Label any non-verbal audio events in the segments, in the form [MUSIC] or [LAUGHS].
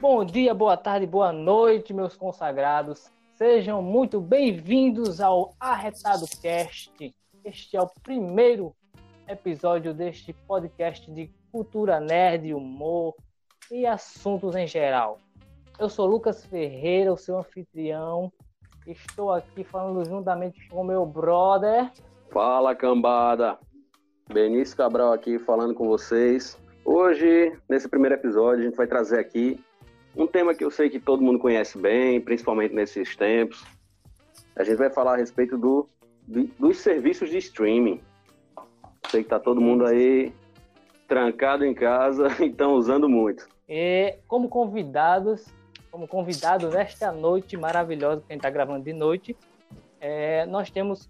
Bom dia, boa tarde, boa noite, meus consagrados. Sejam muito bem-vindos ao Arretado Cast. Este é o primeiro episódio deste podcast de cultura nerd, humor e assuntos em geral. Eu sou Lucas Ferreira, o seu anfitrião. Estou aqui falando juntamente com meu brother. Fala, cambada! Benício Cabral aqui falando com vocês. Hoje, nesse primeiro episódio, a gente vai trazer aqui um tema que eu sei que todo mundo conhece bem, principalmente nesses tempos. A gente vai falar a respeito do, do dos serviços de streaming. Sei que tá todo mundo aí trancado em casa [LAUGHS] e estão usando muito. E como convidados, como convidado nesta noite maravilhosa que a gente está gravando de noite, é, nós temos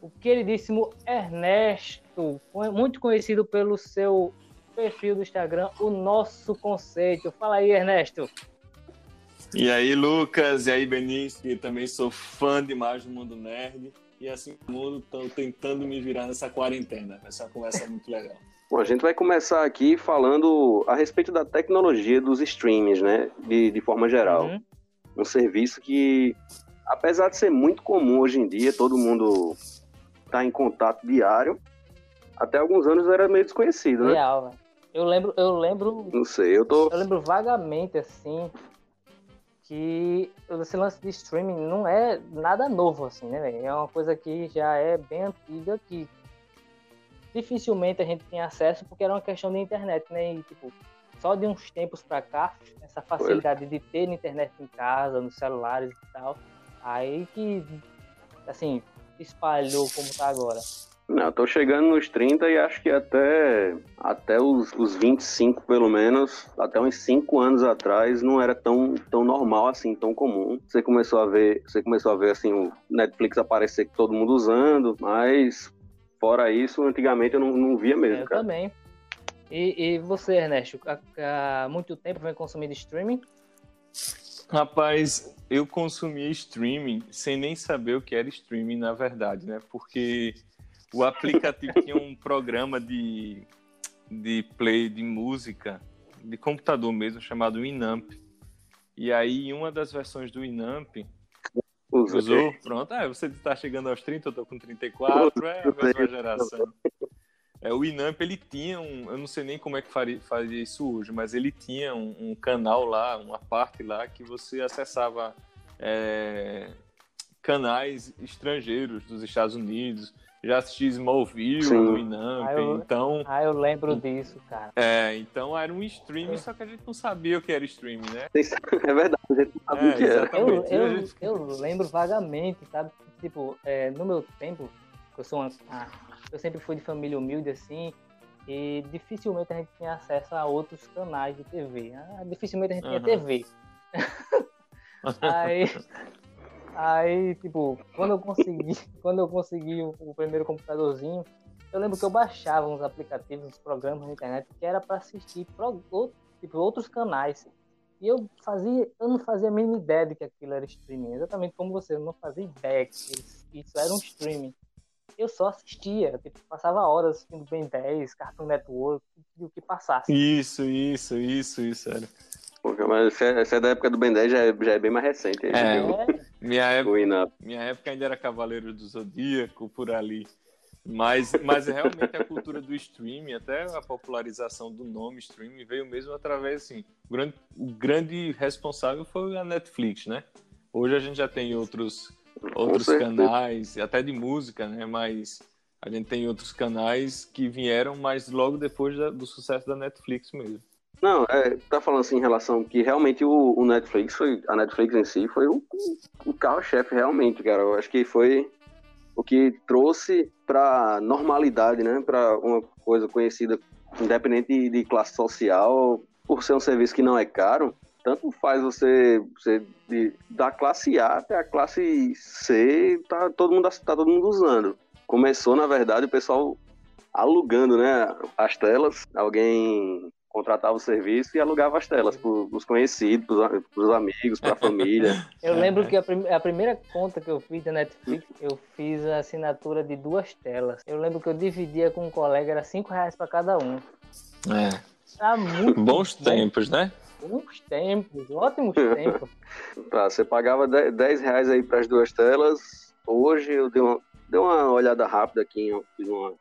o queridíssimo Ernesto, muito conhecido pelo seu perfil do Instagram, o nosso conceito. Fala aí, Ernesto. E aí, Lucas, e aí, Benício, que também sou fã demais do mundo nerd. E assim como estou tentando me virar nessa quarentena. Essa conversa é muito legal. [LAUGHS] Bom, a gente vai começar aqui falando a respeito da tecnologia dos streams, né? De, de forma geral. Uhum. Um serviço que, apesar de ser muito comum hoje em dia, todo mundo está em contato diário, até alguns anos era meio desconhecido, né? Real, velho. Eu lembro, eu lembro. Não sei, eu tô. Eu lembro vagamente, assim, que esse lance de streaming não é nada novo, assim, né, velho? É uma coisa que já é bem antiga, que dificilmente a gente tinha acesso porque era uma questão de internet, né? E, tipo, só de uns tempos para cá, essa facilidade Foi. de ter internet em casa, nos celulares e tal, aí que, assim, espalhou como tá agora. Não, tô chegando nos 30 e acho que até, até os, os 25, pelo menos, até uns 5 anos atrás, não era tão, tão normal assim, tão comum. Você começou a ver, você começou a ver assim, o Netflix aparecer que todo mundo usando, mas Fora isso, antigamente eu não, não via mesmo, eu cara. também. E, e você, Ernesto, há, há muito tempo vem consumindo streaming? Rapaz, eu consumia streaming sem nem saber o que era streaming, na verdade, né? Porque o aplicativo tinha um programa de, de play de música, de computador mesmo, chamado Winamp. E aí, uma das versões do Winamp, Usa. Usou? Pronto. Ah, você está chegando aos 30, eu tô com 34, é a mesma geração. É, o Inamp, ele tinha um, eu não sei nem como é que faria, fazia isso hoje, mas ele tinha um, um, canal lá, uma parte lá que você acessava é, canais estrangeiros dos Estados Unidos, já assisti Smallville Sim. no Inamp, ah, então... Ah, eu lembro disso, cara. É, então era um stream, só que a gente não sabia o que era stream, né? É verdade, a gente não sabia é, o que era. Eu, eu, gente... eu, lembro vagamente, sabe? Tipo, é, no meu tempo, eu sou uma, ah, eu sempre fui de família humilde, assim, e dificilmente a gente tinha acesso a outros canais de TV. Ah, dificilmente a gente tinha TV. [LAUGHS] Aí... Aí, tipo, quando eu consegui, [LAUGHS] quando eu consegui o, o, primeiro computadorzinho, eu lembro que eu baixava uns aplicativos, uns programas na internet que era para assistir pro, outro, tipo, outros canais. E eu fazia, eu não fazia a mínima ideia de que aquilo era streaming. Exatamente como você, eu não fazia ideia que isso, isso era um streaming. Eu só assistia, tipo, passava horas assistindo Ben 10, Cartoon Network, e o que passasse. Isso, isso, isso, isso, era. mas essa é da época do Ben 10 já é, já é bem mais recente. É, é. Minha época, minha época ainda era Cavaleiro do Zodíaco, por ali. Mas, mas realmente a cultura do streaming, até a popularização do nome streaming, veio mesmo através, assim, o grande, o grande responsável foi a Netflix, né? Hoje a gente já tem outros, outros canais, até de música, né? Mas a gente tem outros canais que vieram, mas logo depois da, do sucesso da Netflix mesmo. Não, é, tá falando assim em relação que realmente o, o Netflix foi. A Netflix em si foi o, o carro-chefe, realmente, cara. Eu acho que foi o que trouxe pra normalidade, né? Pra uma coisa conhecida, independente de, de classe social, por ser um serviço que não é caro, tanto faz você, você de, da classe A até a classe C, tá todo mundo, tá todo mundo usando. Começou, na verdade, o pessoal alugando, né, as telas. Alguém contratava o serviço e alugava as telas para os conhecidos, para os amigos, para a [LAUGHS] família. Eu lembro que a, prim a, primeira conta que eu fiz da Netflix, eu fiz a assinatura de duas telas. Eu lembro que eu dividia com um colega, era cinco reais para cada um. É. Tá muito Bons bom. tempos, né? Bons tempos, ótimos [LAUGHS] tempos. Tá, você pagava 10 reais aí para as duas telas. Hoje eu dei uma, dei uma olhada rápida aqui, eu fiz uma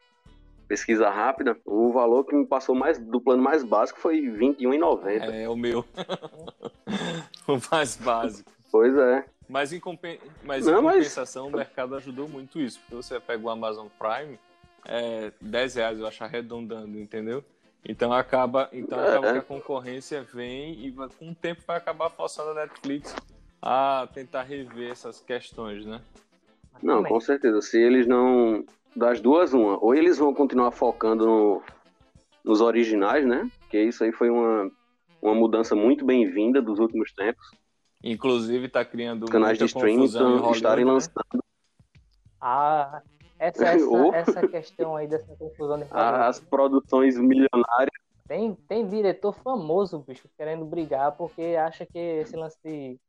pesquisa rápida. O valor que me passou mais do plano mais básico foi R$21,90. É, o meu. [LAUGHS] o mais básico. Pois é. Mas em, compen... mas Não, em compensação, mas... o mercado ajudou muito isso. Porque você pega o Amazon Prime, é 10 reais, eu acho arredondando, entendeu? Então acaba, então acaba é. que a concorrência vem e com o tempo vai acabar forçando a Netflix a tentar rever essas questões, né? Não, com certeza. Se eles não. Das duas, uma. Ou eles vão continuar focando no, nos originais, né? Que isso aí foi uma, uma mudança muito bem-vinda dos últimos tempos. Inclusive está criando canais de streaming estarem né? lançando. Ah, essa, [LAUGHS] essa, essa questão aí dessa confusão de As produções milionárias. Tem, tem diretor famoso, bicho, querendo brigar porque acha que esse lance de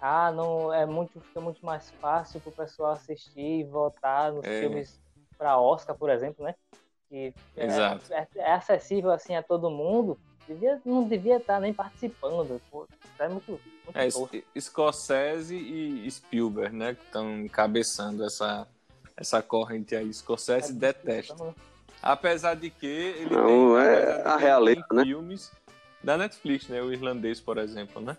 ah, não é muito fica muito mais fácil pro pessoal assistir e votar nos é. filmes para Oscar, por exemplo, né? Que é, Exato. É, é, acessível assim a todo mundo. Devia, não devia estar nem participando. Pô, é muito, muito é, Scorsese e Spielberg, né? Que estão encabeçando essa, essa corrente aí. Scorsese é, detesta. Apesar de que ele não, tem, é a realidade, né? filmes da Netflix, né? O irlandês, por exemplo, né?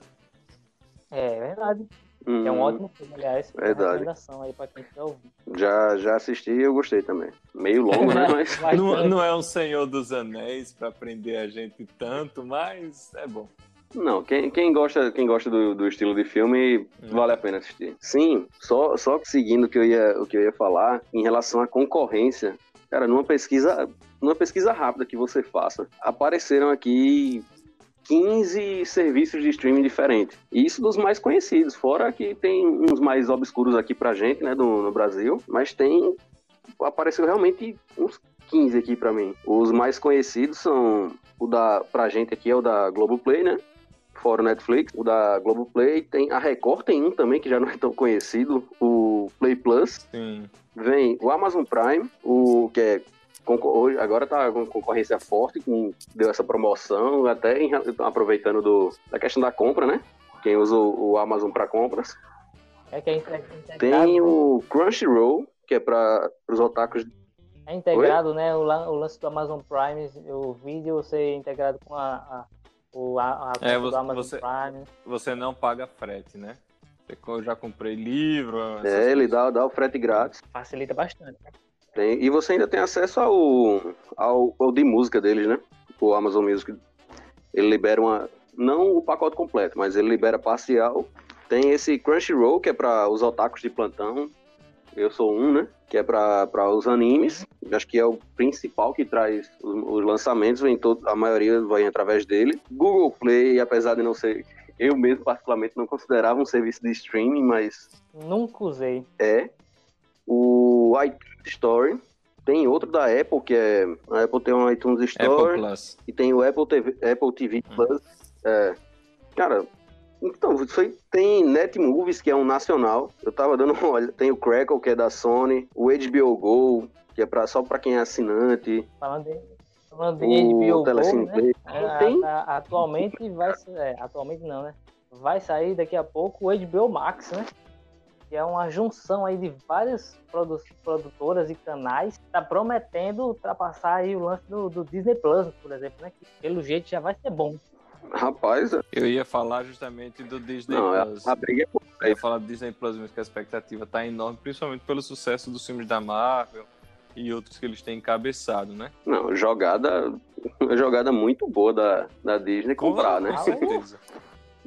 É verdade. Hum, é um ótimo filme, aliás. Verdade. aí pra quem quer ouvir. Já, já assisti e eu gostei também. Meio longo, né? [LAUGHS] Mas... não, não é um Senhor dos Anéis pra prender a gente tanto, mas é bom. Não, quem, quem gosta, quem gosta do, do estilo de filme, hum. vale a pena assistir. Sim, só, só seguindo o que, eu ia, o que eu ia falar, em relação à concorrência, cara, numa pesquisa, numa pesquisa rápida que você faça, apareceram aqui 15 serviços de streaming diferentes. Isso dos mais conhecidos, fora que tem uns mais obscuros aqui pra gente, né, do, no Brasil, mas tem apareceu realmente uns 15 aqui para mim. Os mais conhecidos são o da pra gente aqui é o da Globoplay, né? Fora o Netflix, o da Globoplay, tem a Record tem um também que já não é tão conhecido, o Play Plus. Sim. Vem o Amazon Prime, o que é hoje, agora tá com concorrência forte, com, deu essa promoção, até em, aproveitando do, da questão da compra, né? Quem usa o, o Amazon para compras. É que é integrado. Tem o Crunchyroll, que é para os otakus. É integrado, Oi? né? O, o, lance do Amazon Prime, o vídeo ser integrado com a, a, o, a, a é, você, do Amazon você, Prime. Você não paga frete, né? Eu já comprei livro. É, ele dá, dá o frete grátis. Facilita bastante. Né? Tem, e você ainda tem acesso ao, ao, ao de música deles, né? O Amazon Music. Ele libera uma. Não o pacote completo, mas ele libera parcial. Tem esse Crunchyroll, que é para os otakus de plantão. Eu sou um, né? Que é para os animes. Acho que é o principal que traz os, os lançamentos. Vem todo, a maioria vai através dele. Google Play, apesar de não ser. Eu mesmo, particularmente, não considerava um serviço de streaming, mas. Nunca usei. É. O iTunes Store. Tem outro da Apple, que é. A Apple tem um iTunes Store. E tem o Apple TV, Apple TV hum. Plus. É, cara, então, isso aí tem Netmovies, que é um nacional. Eu tava dando uma olhada. Tem o Crackle, que é da Sony. O HBO Go, que é pra, só pra quem é assinante. Falando de, falando de HBO Go, né? É, tem... atualmente vai é, atualmente não, né? Vai sair daqui a pouco o HBO Max, né? Que é uma junção aí de várias produ produtoras e canais, está prometendo ultrapassar aí o lance do, do, Disney Plus, por exemplo, né? Que pelo jeito já vai ser bom. Rapaz, eu ia falar justamente do Disney Não, Plus. A briga é eu ia falar do Disney Plus, mas que a expectativa está enorme, principalmente pelo sucesso dos filmes da Marvel e outros que eles têm encabeçado, né? Não, jogada, jogada muito boa da, da Disney comprar, né? Com certeza. [LAUGHS]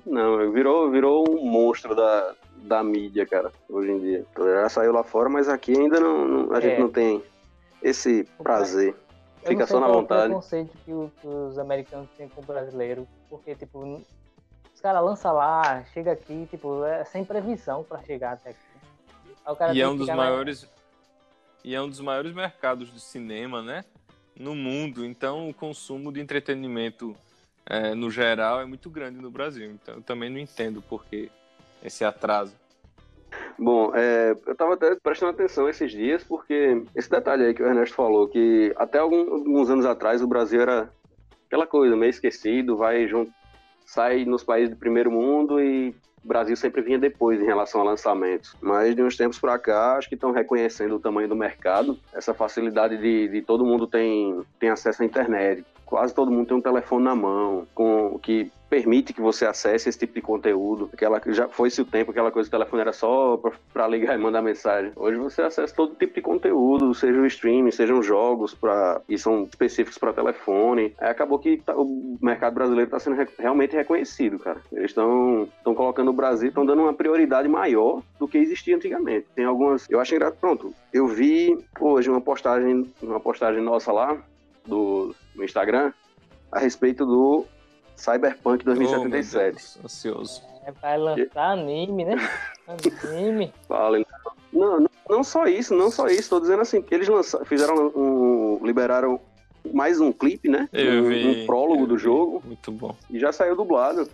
Não, virou, virou um monstro da, da mídia, cara, hoje em dia. Já saiu lá fora, mas aqui ainda não, não a é. gente não tem esse prazer. Eu Fica só na vontade. É o conceito que, que, os americanos têm com o brasileiro, porque, tipo, os caras lançam lá, chega aqui, tipo, é sem previsão para chegar até aqui. e é um dos maiores... Na... E é um dos maiores mercados de cinema, né? No mundo. Então, o consumo de entretenimento é, no geral, é muito grande no Brasil. Então, eu também não entendo por que esse atraso. Bom, é, eu estava até prestando atenção esses dias, porque esse detalhe aí que o Ernesto falou, que até alguns anos atrás o Brasil era aquela coisa, meio esquecido, vai junto, sai nos países do primeiro mundo e o Brasil sempre vinha depois em relação a lançamentos. Mas de uns tempos para cá, acho que estão reconhecendo o tamanho do mercado, essa facilidade de, de todo mundo tem, tem acesso à internet. Quase todo mundo tem um telefone na mão, com que permite que você acesse esse tipo de conteúdo. Aquela, já foi-se o tempo, aquela coisa, o telefone era só para ligar e mandar mensagem. Hoje você acessa todo tipo de conteúdo, seja o streaming, sejam jogos pra, e são específicos para telefone. Aí acabou que tá, o mercado brasileiro está sendo re, realmente reconhecido, cara. Eles estão colocando o Brasil, estão dando uma prioridade maior do que existia antigamente. Tem algumas, eu acho engraçado, pronto, eu vi hoje uma postagem, uma postagem nossa lá, do, no Instagram, a respeito do Cyberpunk 2077. Oh, ansioso. É, vai lançar anime, né? Anime. [LAUGHS] Fala, não, não, não só isso, não só isso. Tô dizendo assim, que eles lançaram, fizeram um. liberaram mais um clipe, né? Eu um, vi, um prólogo do vi. jogo. Muito bom. E já saiu dublado.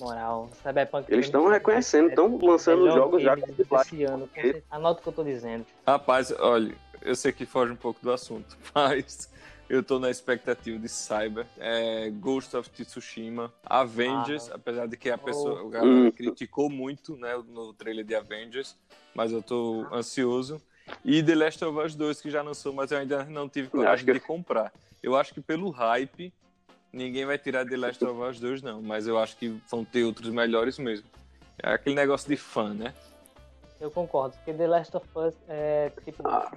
Na moral, Cyberpunk. Eles estão reconhecendo, estão lançando Melhor jogos já com dublagem. ano. Anota o que eu tô dizendo. Rapaz, olha, eu sei que foge um pouco do assunto, [LAUGHS] mas eu tô na expectativa de Cyber, é, Ghost of Tsushima, Avengers, Ah. apesar de que a pessoa Oh. a galera Hum. criticou muito né, no trailer de Avengers, mas eu tô ansioso. E The Last of Us 2, que já lançou, mas eu ainda não tive coragem acho que- de comprar. Eu acho que pelo hype, ninguém vai tirar The Last of Us 2, não, mas eu acho que vão ter outros melhores mesmo. É aquele negócio de fã, né? Eu concordo, porque The Last of Us é tipo. Ah,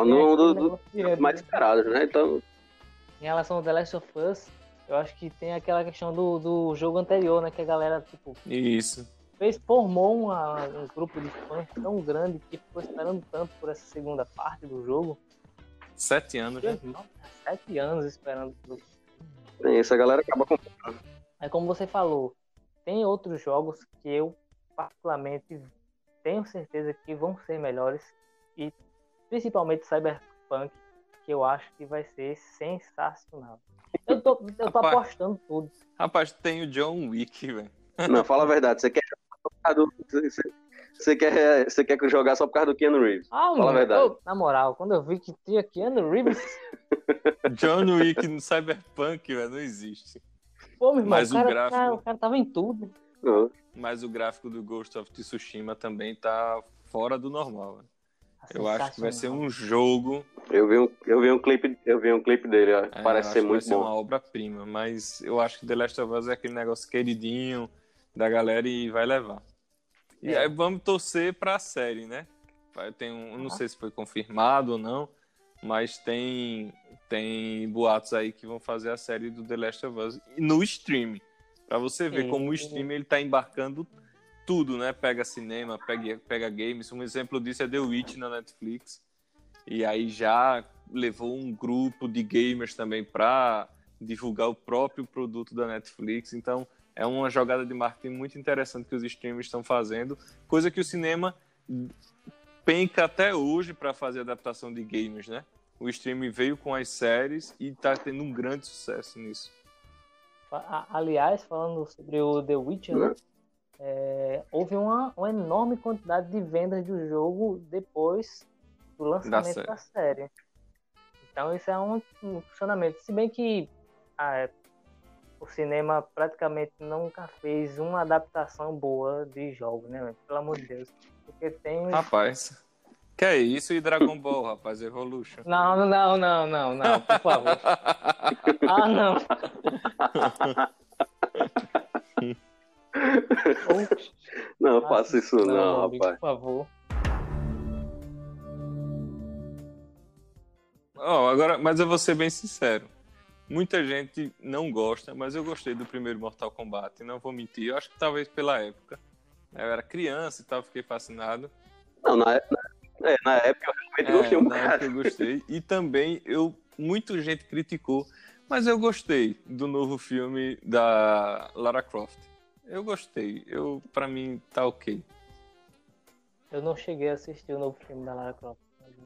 Ah, no, do, do, antes, mais né? esperados, né? Então, Em relação ao The Last of Us, eu acho que tem aquela questão do, do jogo anterior, né? Que a galera, tipo, Isso. fez, formou uma- um grupo de fãs tão grande que ficou esperando tanto por essa segunda parte do jogo. Sete anos, né? Sete anos esperando por tem essa galera acaba com. É como você falou, tem outros jogos que eu particularmente tenho certeza que vão ser melhores e principalmente Cyberpunk, que eu acho que vai ser sensacional. Eu tô, eu tô Rapaz. apostando tudo. Rapaz, tem o John Wick, velho. Não, fala a verdade. Você quer jogar só por causa do. Você, quer, você quer jogar só por causa do Keanu Reeves? Ah, Fala a mano, verdade. eu- na moral, quando eu vi que tinha Keanu Reeves, [LAUGHS] John Wick no Cyberpunk, velho, não existe. pô, meu irmão, Mas o o cara, gráfico- cara- o cara tava em tudo. Não. Mas o gráfico do Ghost of Tsushima também tá fora do normal. velho. Eu acho que vai ser um jogo. Eu vi um, eu vi um clipe, eu vi um clipe dele, ó. é, Parece eu ser muito vai ser bom. uma obra-prima. Mas eu acho que The Last of Us é aquele negócio queridinho da galera e vai levar. E É. aí vamos torcer pra série, né? Tem um, eu não sei se foi confirmado ou não, mas tem, tem boatos aí que vão fazer a série do The Last of Us no stream. Pra você ver Sim. como o stream ele tá embarcando tudo, né? Pega cinema, pega, pega games. Um exemplo disso é The Witch na Netflix. E aí já levou um grupo de gamers também pra divulgar o próprio produto da Netflix. Então é uma jogada de marketing muito interessante que os streamers estão fazendo, coisa que o cinema penca até hoje para fazer adaptação de games, né? O streaming veio com as séries e tá tendo um grande sucesso nisso. Aliás, falando sobre o The Witcher, né? É, houve uma, uma enorme quantidade de vendas do jogo depois do lançamento série. da série. Então isso é um, um funcionamento. Se bem que é, o cinema praticamente nunca fez uma adaptação boa de jogo, né? Pelo amor de Deus. Porque tem. Rapaz, que é isso e Dragon Ball, rapaz, Evolution. Não, não, não, não, não, por favor. [LAUGHS] Ah, não. Oxe. Não, faça isso não, amigo, rapaz. Por favor. Ó, agora, mas eu vou ser bem sincero. Muita gente não gosta, mas eu gostei do primeiro Mortal Kombat. Não vou mentir. Eu acho que talvez pela época. Eu era criança e tal, fiquei fascinado. Não, na, época- é, na época eu realmente É, gostei um na época eu gostei. E também eu muita gente criticou, mas eu gostei do novo filme da Lara Croft. Eu gostei. Eu para mim tá OK. Eu não cheguei a assistir o novo filme da Lara Croft.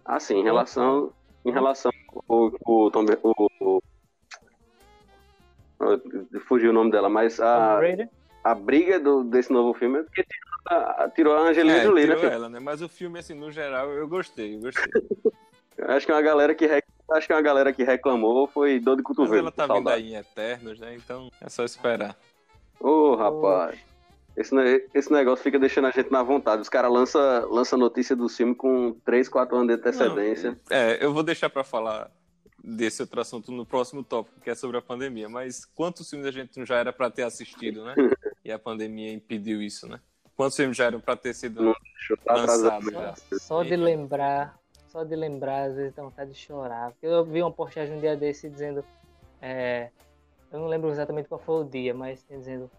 Assim, em relação, em relação ao, ao Tom, o, o, o- fugiu o nome dela, mas a, a briga do, desse novo filme é porque tirou a, tirou a Angelina É, Jolie, né? tirou filho? ela, né? Mas o filme assim no geral eu gostei, eu gostei. [LAUGHS] Acho que uma galera que rec- acho que uma galera que reclamou foi dor de Mas cotovelo. ela tá vindo aí em Eternos, né? Então é só esperar. Ô, rapaz. Esse, esse negócio fica deixando a gente na vontade. Os caras lançam lança notícia do filme com 3, 4 anos de antecedência. Não, é, eu vou deixar para falar desse outro assunto no próximo tópico, que é sobre a pandemia. Mas quantos filmes a gente já era para ter assistido, né? [LAUGHS] e a pandemia impediu isso, né? Quantos filmes já eram para ter sido não, lançados? Só, só de lembrar, só de lembrar, às vezes dá vontade de chorar. Eu vi uma postagem um dia desse dizendo. É, eu não lembro exatamente qual foi o dia, mas dizendo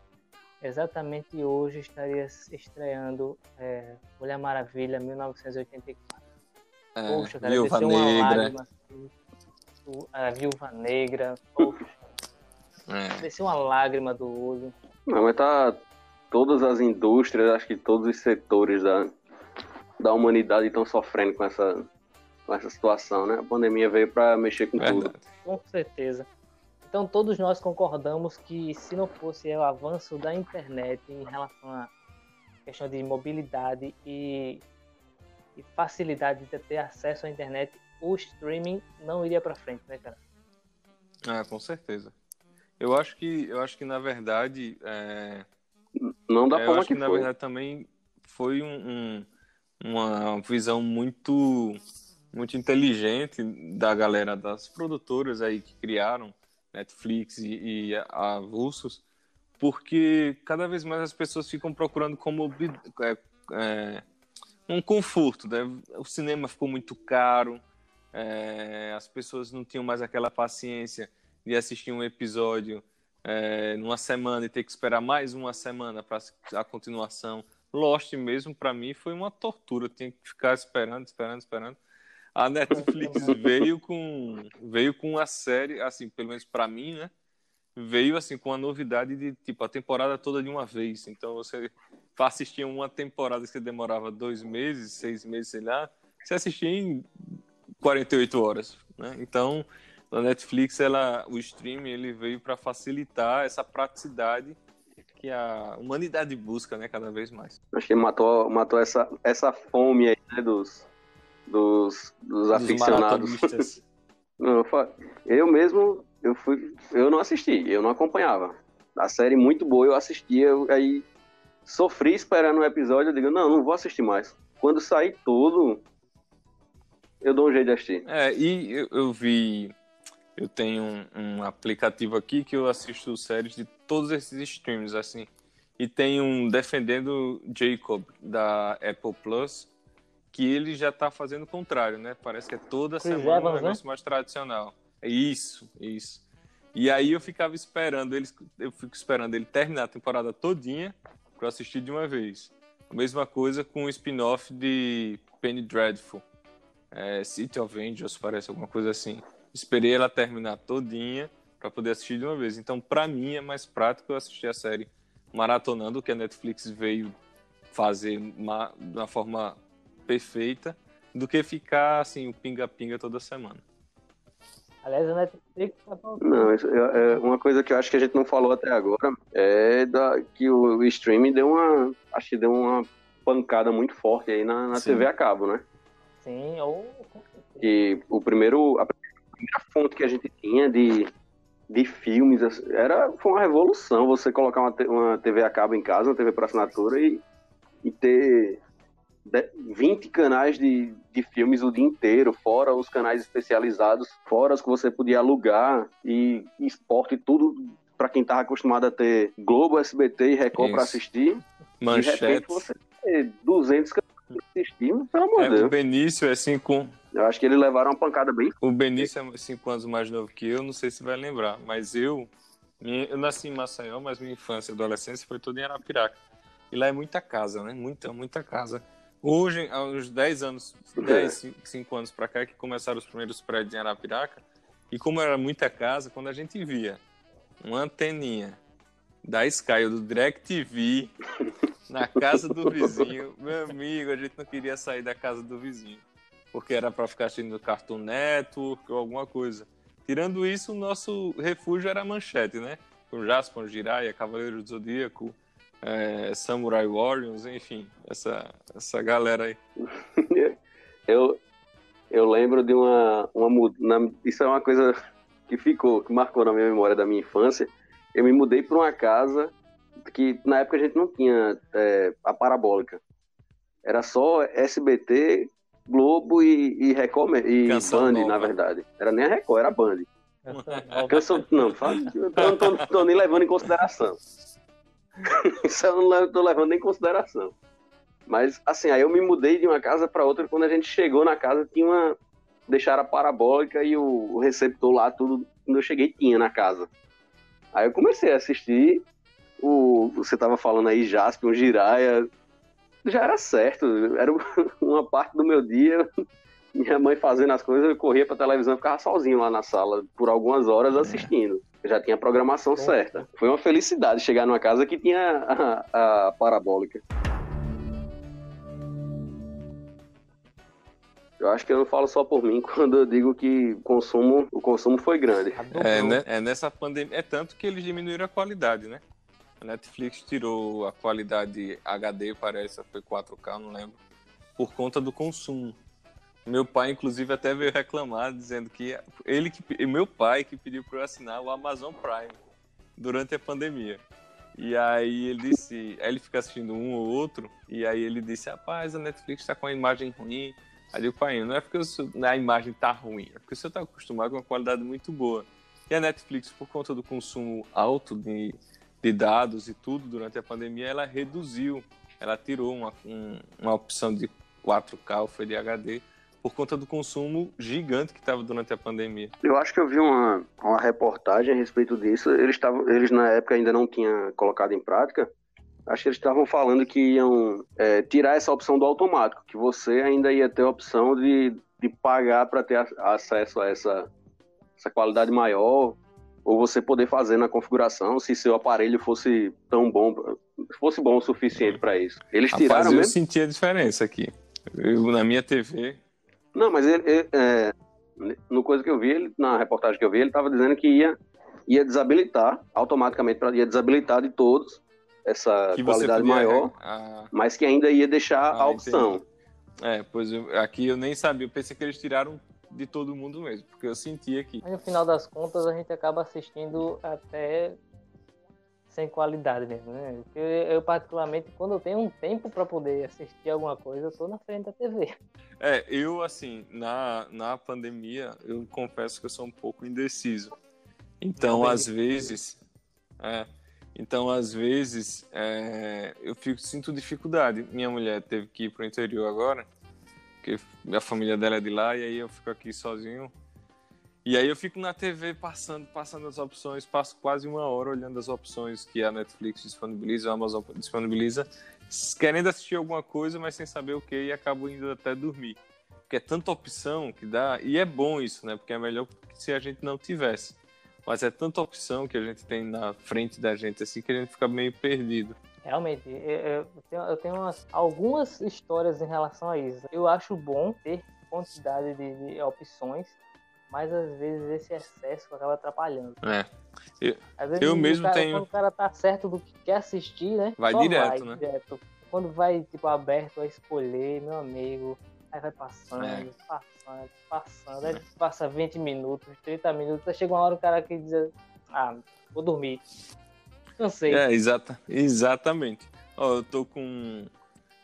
exatamente hoje estaria estreando é, Mulher Maravilha 1984. É, Poxa, cara, Viúva Negra. Lágrima, assim, a Viúva Negra. Poxa. É. Desceu uma lágrima do olho. Não, mas tá. Todas as indústrias, acho que todos os setores da, da humanidade estão sofrendo com essa, com essa situação, né? A pandemia veio para mexer com Verdade. tudo. Com certeza. Então todos nós concordamos que se não fosse o avanço da internet em relação à questão de mobilidade e, e facilidade de ter acesso à internet, o streaming não iria para frente, né, cara? Ah, com certeza. Eu acho que, eu acho que na verdade, é... não dá é, forma eu acho que, que na verdade também foi um, um, uma visão muito, muito inteligente da galera das produtoras aí que criaram Netflix e, e avulsos, porque cada vez mais as pessoas ficam procurando como é, é, um conforto. Né? O cinema ficou muito caro, é, as pessoas não tinham mais aquela paciência de assistir um episódio é, numa semana e ter que esperar mais uma semana para a continuação. Lost mesmo, para mim, foi uma tortura. Eu tinha que ficar esperando, esperando, esperando. A Netflix veio com veio com a série, assim, pelo menos para mim, né? Veio assim com a novidade de tipo a temporada toda de uma vez. Então você assistia uma temporada que demorava dois meses, seis meses, sei lá, você assistia em 48 horas, né? Então a Netflix, ela, o streaming, ele veio para facilitar essa praticidade que a humanidade busca, né, cada vez mais. Acho que matou, matou essa, essa fome aí, né, dos, dos, dos, aficionados. não, [LAUGHS] eu mesmo, eu fui, eu não assisti, eu não acompanhava. A série muito boa, eu assistia, eu, aí sofri esperando o um episódio, eu digo, não, não vou assistir mais. Quando sair tudo, eu dou um jeito de assistir. É, e eu, eu vi, eu tenho um, um, aplicativo aqui que eu assisto séries de todos esses streams, assim. E tem um Defendendo Jacob, da Apple Plus, que ele já está fazendo o contrário, né? Parece que é toda Chris semana Evans, um negócio né? mais tradicional. Isso, isso. E aí eu ficava esperando eu fico esperando ele terminar a temporada todinha para assistir de uma vez. A mesma coisa com o spin-off de Penny Dreadful. É, City of Angels, parece alguma coisa assim. Esperei ela terminar todinha para poder assistir de uma vez. Então, para mim é mais prático eu assistir a série maratonando o que a Netflix veio fazer uma, de uma forma perfeita do que ficar assim, o pinga-pinga toda semana. Aliás, a Netflix tá Não, isso é, é, uma coisa que eu acho que a gente não falou até agora é da, que o, o streaming deu uma. Acho que deu uma pancada muito forte aí na, na TV a cabo, né? Sim, ou. Que o primeiro. A primeira fonte que a gente tinha de, de filmes era, foi uma revolução você colocar uma, uma TV a cabo em casa, uma TV para assinatura e, e ter 20 canais de, de filmes o dia inteiro, fora os canais especializados, fora os que você podia alugar e esporte, tudo para quem estava acostumado a ter Globo, SBT e Record para assistir. Manchete. De repente você ter 200 canais para assistir, pelo amor de é, Deus. O Benício é assim com... Eu acho que eles levaram uma pancada bem. O Benício é 5 anos mais novo que eu, não sei se vai lembrar, mas eu, eu nasci em Maceió, mas minha infância e adolescência foi toda em Arapiraca. E lá é muita casa, né? Muita, muita casa. Hoje, uns 10 anos, 10, 5 anos para cá, que começaram os primeiros prédios em Arapiraca, e como era muita casa, quando a gente via uma anteninha da Sky ou do DirecTV na casa do vizinho, [LAUGHS] meu amigo, a gente não queria sair da casa do vizinho, porque era para ficar assistindo Cartoon Network ou alguma coisa. Tirando isso, o nosso refúgio era a manchete, né? Com Jasper, Jiraiya, Cavaleiro do Zodíaco, é, Samurai Warriors, enfim, essa, essa galera aí. [LAUGHS] eu, eu lembro de uma, uma na, isso é uma coisa que ficou, que marcou na minha memória da minha infância. Eu me mudei para uma casa que na época a gente não tinha é, a parabólica. Era só SBT, Globo e, e Record e Canção Band, nova. na verdade. Era nem a Record, era a Band. Canção, não, fala- eu não tô, tô nem levando em consideração. [LAUGHS] Isso eu não tô levando nem em consideração. Mas, assim, aí eu me mudei de uma casa para outra. Quando a gente chegou na casa, tinha uma. Deixaram a parabólica e o, receptor lá, tudo. Quando eu cheguei, tinha na casa. Aí eu comecei a assistir. O, você tava falando aí, Jasper, um Jiraya. Já era certo. Era [LAUGHS] uma parte do meu dia. Minha mãe fazendo as coisas, eu corria pra televisão e ficava sozinho lá na sala por algumas horas assistindo. Já tinha a programação certa. Foi uma felicidade chegar numa casa que tinha a, a parabólica. Eu acho que eu não falo só por mim [LAUGHS] quando eu digo que o consumo, o consumo foi grande. É, né? é nessa pandemia. É tanto que eles diminuíram a qualidade, né? A Netflix tirou a qualidade HD, parece, foi 4K, não lembro, por conta do consumo. Meu pai, inclusive, até veio reclamar, dizendo que ele que meu pai que pediu para eu assinar o Amazon Prime durante a pandemia. E aí ele disse, aí ele fica assistindo um ou outro, e aí ele disse, rapaz, a Netflix está com a imagem ruim. Aí eu pai, não é porque a imagem tá ruim, é porque você está acostumado com uma qualidade muito boa. E a Netflix, por conta do consumo alto de, de dados e tudo durante a pandemia, ela reduziu, ela tirou uma, um, uma opção de 4K ou foi de HD por conta do consumo gigante que estava durante a pandemia. Eu acho que eu vi uma, uma reportagem a respeito disso. Eles, tavam, eles na época ainda não tinham colocado em prática. Acho que eles estavam falando que iam é, tirar essa opção do automático, que você ainda ia ter a opção de, de pagar para ter acesso a essa, essa qualidade maior, ou você poder fazer na configuração se seu aparelho fosse tão bom, fosse bom o suficiente para isso. Eles tiraram Rapaz, eu mesmo. senti a diferença aqui. Eu, na minha TV, Não, mas ele, ele, é, no coisa que eu vi, ele, na reportagem que eu vi, ele estava dizendo que ia, ia desabilitar automaticamente, pra, ia desabilitar de todos essa que qualidade podia, maior, ah, mas que ainda ia deixar Ah, a opção. é, pois eu, aqui eu nem sabia, eu pensei que eles tiraram de todo mundo mesmo, porque eu senti aqui. Mas no final das contas a gente acaba assistindo até sem qualidade mesmo, né? Porque eu, particularmente, quando eu tenho um tempo para poder assistir alguma coisa, eu tô na frente da TV. [LAUGHS] É, eu, assim, na, na pandemia, eu confesso que eu sou um pouco indeciso. Então, às vezes, é, então, às vezes, é, eu fico, sinto dificuldade. Minha mulher teve que ir pro interior agora, porque a família dela é de lá, e aí eu fico aqui sozinho. E aí eu fico na TV passando, passando as opções, passo quase uma hora olhando as opções que a Netflix disponibiliza, a Amazon disponibiliza, querendo assistir alguma coisa, mas sem saber o que, e acabo indo até dormir. Porque é tanta opção que dá, e é bom isso, né? Porque é melhor se a gente não tivesse. Mas é tanta opção que a gente tem na frente da gente, assim, que a gente fica meio perdido. Realmente, eu tenho, eu tenho umas, algumas histórias em relação a isso. Eu acho bom ter quantidade de, de opções, mas às vezes esse excesso acaba atrapalhando. É. Eu o mesmo cara- tenho- Quando o cara tá certo do que quer assistir, né? Vai só direto, vai, né? direto. Quando vai, tipo, aberto a escolher, meu amigo, aí vai passando, É. passando, passando. Aí passa 20 minutos, 30 minutos, aí chega uma hora o cara que diz, ah, vou dormir. Cansei. É, exata, exatamente. Ó, eu tô com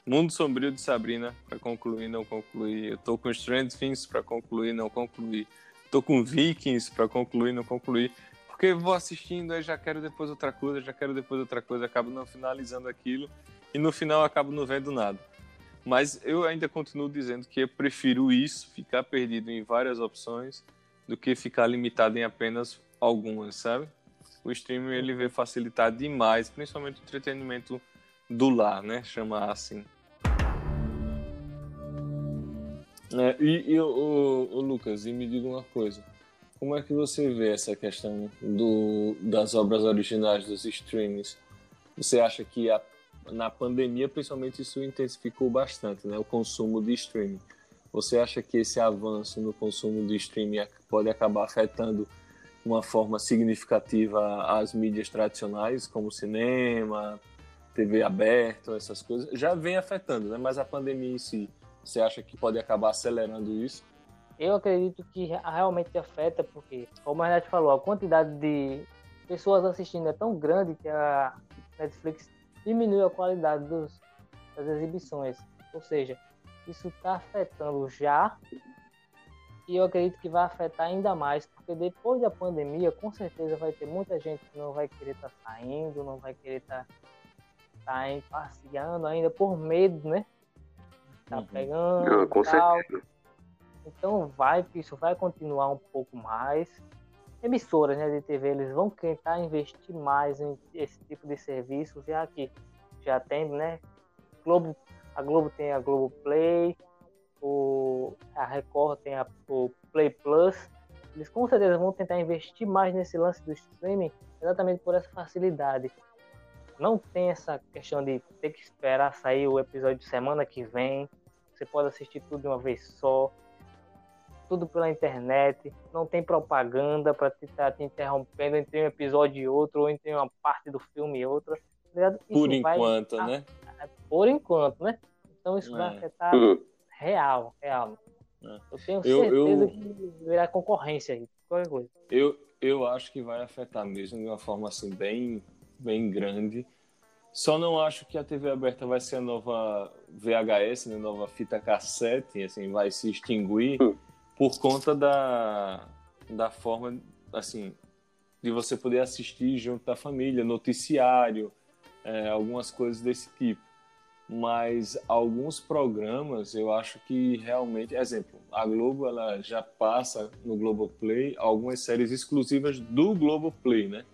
Mundo Sombrio de Sabrina pra concluir, não concluir. Eu tô com Stranger Things pra concluir, não concluir. Tô com Vikings pra concluir, não concluir. Porque vou assistindo, aí já quero depois outra coisa, já quero depois outra coisa, acabo não finalizando aquilo e no final acabo não vendo nada. Mas eu ainda continuo dizendo que eu prefiro isso, ficar perdido em várias opções, do que ficar limitado em apenas algumas, sabe? O streaming ele vê facilitar demais, principalmente o entretenimento do lar, né? Chamar assim. É, e e, o, o Lucas, e me diga uma coisa. Como é que você vê essa questão do, das obras originais dos streamings? Você acha que a, na pandemia, principalmente, isso intensificou bastante, né? O consumo de streaming. Você acha que esse avanço no consumo de streaming pode acabar afetando uma forma significativa as mídias tradicionais, como cinema, TV aberta, essas coisas? Já vem afetando, né? Mas a pandemia em si, você acha que pode acabar acelerando isso? Eu acredito que re- realmente afeta, porque, como a Renate falou, a quantidade de pessoas assistindo é tão grande que a, Netflix diminuiu a qualidade dos, das exibições. Ou seja, isso está afetando já e eu acredito que vai afetar ainda mais, porque depois da pandemia, com certeza vai ter muita gente que não vai querer estar tá saindo, não vai querer estar tá, tá passeando ainda por medo, né? Tá uhum. pegando. Não, com tal. certeza. Então vai, isso vai continuar um pouco mais. Emissoras né, de TV, eles vão tentar investir mais em esse tipo de serviço, já que já tem, né? Globo, a Globo tem a Globo Play, o, a Record tem a, o Play Plus. Eles com certeza vão tentar investir mais nesse lance do streaming, exatamente por essa facilidade. Não tem essa questão de ter que esperar sair o episódio de semana que vem. Você pode assistir tudo de uma vez só. Tudo pela internet. Não tem propaganda para estar te interrompendo entre um episódio e outro, ou entre uma parte do filme e outra. Tá por enquanto, vai... né? Por enquanto, né? Então isso é. vai afetar uhum. real, real. É. Eu tenho certeza eu, eu... que virá concorrência aí, qualquer coisa. Eu, eu acho que vai afetar mesmo de uma forma assim bem bem grande. Só não acho que a TV aberta vai ser a nova VHS, né, nova fita cassete, assim, vai se extinguir hum. por conta da, da forma, assim, de você poder assistir junto da família, noticiário, é, algumas coisas desse tipo. Mas alguns programas eu acho que realmente, exemplo, a Globo ela já passa no Globoplay algumas séries exclusivas do Globoplay, né?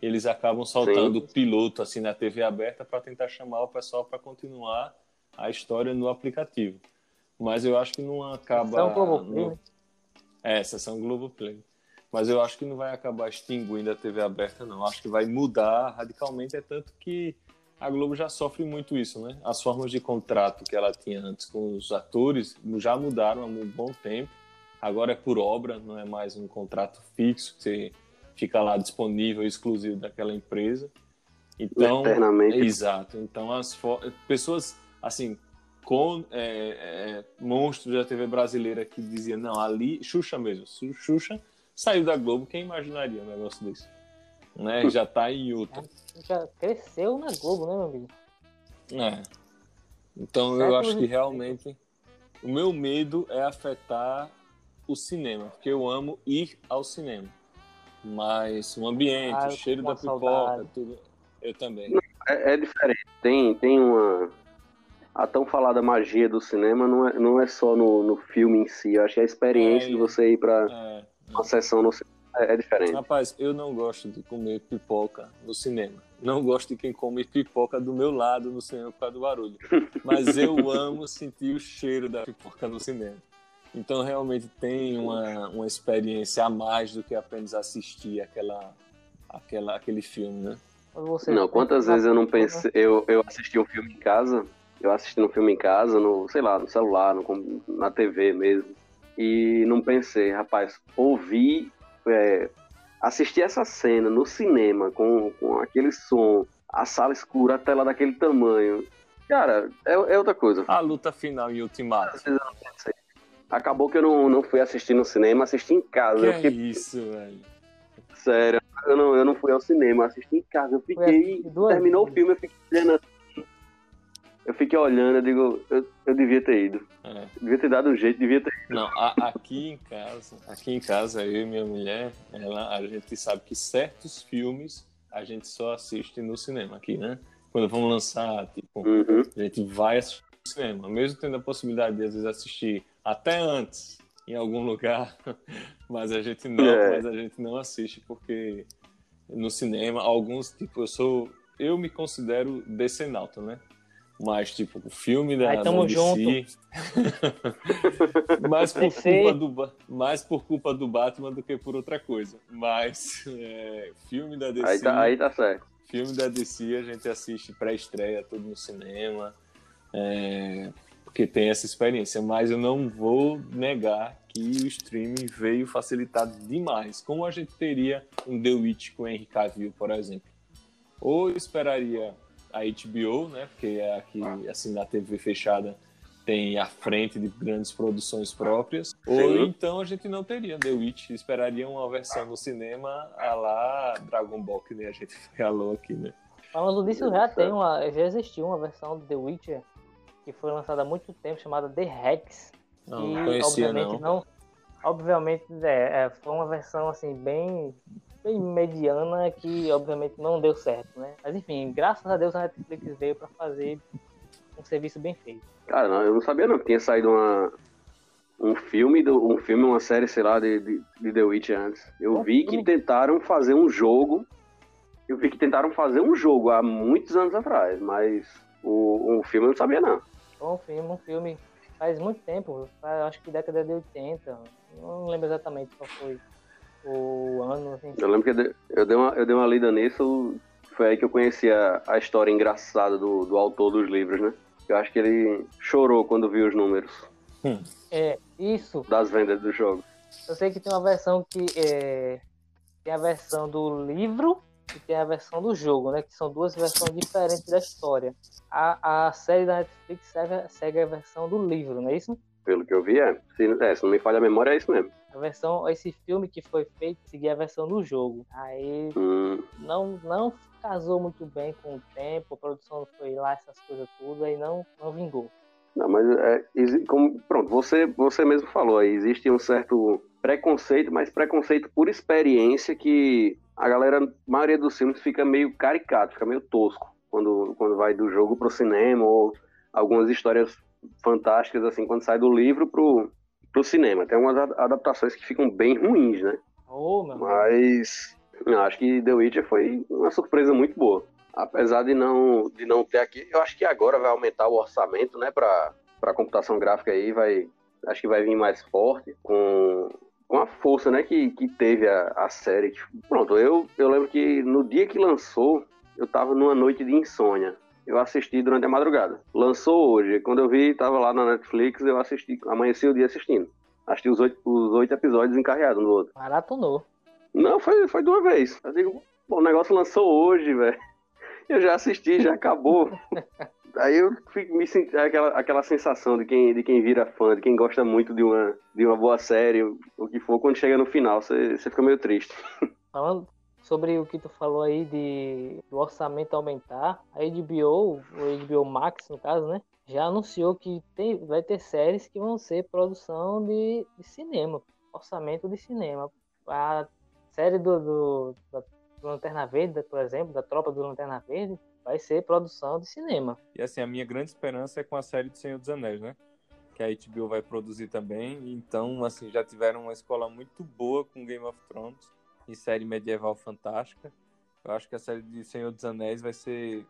Eles acabam soltando o piloto assim na TV aberta para tentar chamar o pessoal para continuar a história no aplicativo. Mas eu acho que não acaba. Sessão Globoplay. No... É, sessão Globoplay. Mas eu acho que não vai acabar extinguindo a TV aberta, não. Acho que vai mudar radicalmente, é tanto que a Globo já sofre muito isso, né? As formas de contrato que ela tinha antes com os atores já mudaram há um bom tempo. Agora é por obra, não é mais um contrato fixo que você fica lá disponível, exclusivo daquela empresa. Então, Eternamente. exato. Então as pessoas assim com é, é, monstros da TV brasileira que dizia não ali Xuxa mesmo, Xuxa saiu da Globo, quem imaginaria um negócio desse? Né? [LAUGHS] Já está em outra. Já cresceu na Globo, né, meu amigo? É. Então eu acho que realmente o meu medo é afetar o cinema, porque eu amo ir ao cinema. Mas o ambiente, ah, o cheiro da pipoca, saudade. tudo. Eu também. É, é, diferente. Tem, tem uma. A tão falada magia do cinema não é, não é só no, no filme em si. Eu acho que a experiência é, de você ir para é, uma sessão no cinema é, é diferente. Rapaz, eu não gosto de comer pipoca no cinema. Não gosto de quem come pipoca do meu lado no cinema por causa do barulho. Mas eu [LAUGHS] amo sentir o cheiro da pipoca no cinema. Então realmente tem uma, uma experiência a mais do que apenas assistir aquela, aquela, aquele filme, né? Você não, quantas vezes eu não pensei, eu, eu assisti um filme em casa, eu assisti um filme em casa, no, sei lá, no celular, no, na TV mesmo, e não pensei, rapaz, ouvi, é, assistir essa cena no cinema com, com aquele som, a sala escura, a tela daquele tamanho, cara, é, é outra coisa. A luta final em Ultimato. Às vezes eu não pensei. Acabou que eu não, não fui assistir no cinema, assisti em casa. Que eu fiquei... isso, velho. Sério, eu não, eu não fui ao cinema, assisti em casa. Eu fiquei. Terminou vezes. o filme, eu fiquei olhando assim. Eu fiquei olhando, eu digo, eu, eu devia ter ido. É. Devia ter dado um jeito, devia ter ido. Não, a, aqui em casa, aqui em casa, eu e minha mulher, ela, a gente sabe que certos filmes a gente só assiste no cinema aqui, né? Quando vamos lançar, tipo, uhum. a gente vai assistir cinema, mesmo tendo a possibilidade de às vezes assistir até antes em algum lugar, [LAUGHS] mas a gente não, é. mas a gente não assiste porque no cinema alguns tipo eu sou eu me considero decenalto, né? Mas, tipo, o filme da, Aí, tamo da DC... mais, por culpa do, mais por culpa do Batman do que por outra coisa. Mas, [LAUGHS] é, filme da DC... Aí tá, aí tá certo. Filme da DC a gente assiste pré-estreia, tudo no cinema. É, porque tem essa experiência, mas eu não vou negar que o streaming veio facilitar demais, como a gente teria um The Witch com Henry Cavill, por exemplo. Ou esperaria a HBO, né, porque é aqui, assim, na TV fechada tem a frente de grandes produções próprias, Sim. ou então a gente não teria The Witch, esperaria uma versão no cinema a lá Dragon Ball, que nem a gente [LAUGHS] falou aqui, né? Falando disso, já tem uma. Já existiu uma versão do The Witcher que foi lançada há muito tempo, chamada The Hex. Não, e, não conhecia, obviamente, não. obviamente, é, é, foi uma versão assim, bem, bem mediana que obviamente não deu certo, né? Mas enfim, graças a Deus a Netflix veio para fazer um serviço bem feito. Cara, não, eu não sabia não que tinha saído uma, um filme, do- um filme, uma série, sei lá, de, de, de The Witcher antes. Eu Um vi que filme? tentaram fazer um jogo. Eu vi que tentaram fazer um jogo há muitos anos atrás, mas o, o filme eu não sabia não. Foi um filme, um filme faz muito tempo, faz, acho que década de 80, não lembro exatamente qual foi o ano. Assim. Eu lembro que eu dei, uma, eu dei uma lida nisso, foi aí que eu conheci a, a história engraçada do, do autor dos livros, né? Eu acho que ele chorou quando viu os números É, isso. das vendas do jogo. Eu sei que tem uma versão que é, tem a versão do livro e tem a versão do jogo, né? Que são duas versões diferentes da história. A, a série da Netflix segue, segue a versão do livro, não é isso? Pelo que eu vi, é. Se, é, se não me falha a memória, é isso mesmo. A versão, esse filme que foi feito seguia a versão do jogo. Aí Hum, não, não casou muito bem com o tempo, a produção foi lá, essas coisas tudo, aí não, não vingou. Não, mas é, como, pronto, você, você mesmo falou aí, existe um certo preconceito, mas preconceito por experiência que a galera, a maioria dos filmes fica meio caricato, fica meio tosco quando, quando vai do jogo pro cinema ou algumas histórias fantásticas assim quando sai do livro pro, pro cinema. Tem umas a- adaptações que ficam bem ruins, né? Amigo. Mas eu acho que The Witcher foi uma surpresa muito boa. Apesar de não, de não ter aqui, eu acho que agora vai aumentar o orçamento, né, para para computação gráfica aí, vai acho que vai vir mais forte com, com a força, né, que, que teve a, a série. Pronto, eu eu lembro que no dia que lançou, eu tava numa noite de insônia. Eu assisti durante a madrugada. Lançou hoje, quando eu vi, tava lá na Netflix, eu assisti, amanheci o dia assistindo. Assisti os oito, os oito episódios encarreados um no outro. Maratonou. Não, foi, foi de uma vez. Eu digo, pô, o negócio lançou hoje, velho. Eu já assisti, já acabou. [LAUGHS] Aí eu fico, me senti aquela, aquela sensação de quem, de quem vira fã, de quem gosta muito de uma, de uma boa série, o, que for, quando chega no final, você, fica meio triste. [LAUGHS] Falando sobre o que tu falou aí de do orçamento aumentar, a HBO, o HBO Max no caso, né? Já anunciou que tem, vai ter séries que vão ser produção de, de cinema, orçamento de cinema. A série do, do, da, Lanterna Verde, por exemplo, da Tropa do Lanterna Verde, vai ser produção de cinema. E assim, a minha grande esperança é com a série do Senhor dos Anéis, né? Que a HBO vai produzir também. Então, assim, já tiveram uma escola muito boa com Game of Thrones e série medieval fantástica. Eu acho que a série de Senhor dos Anéis vai ser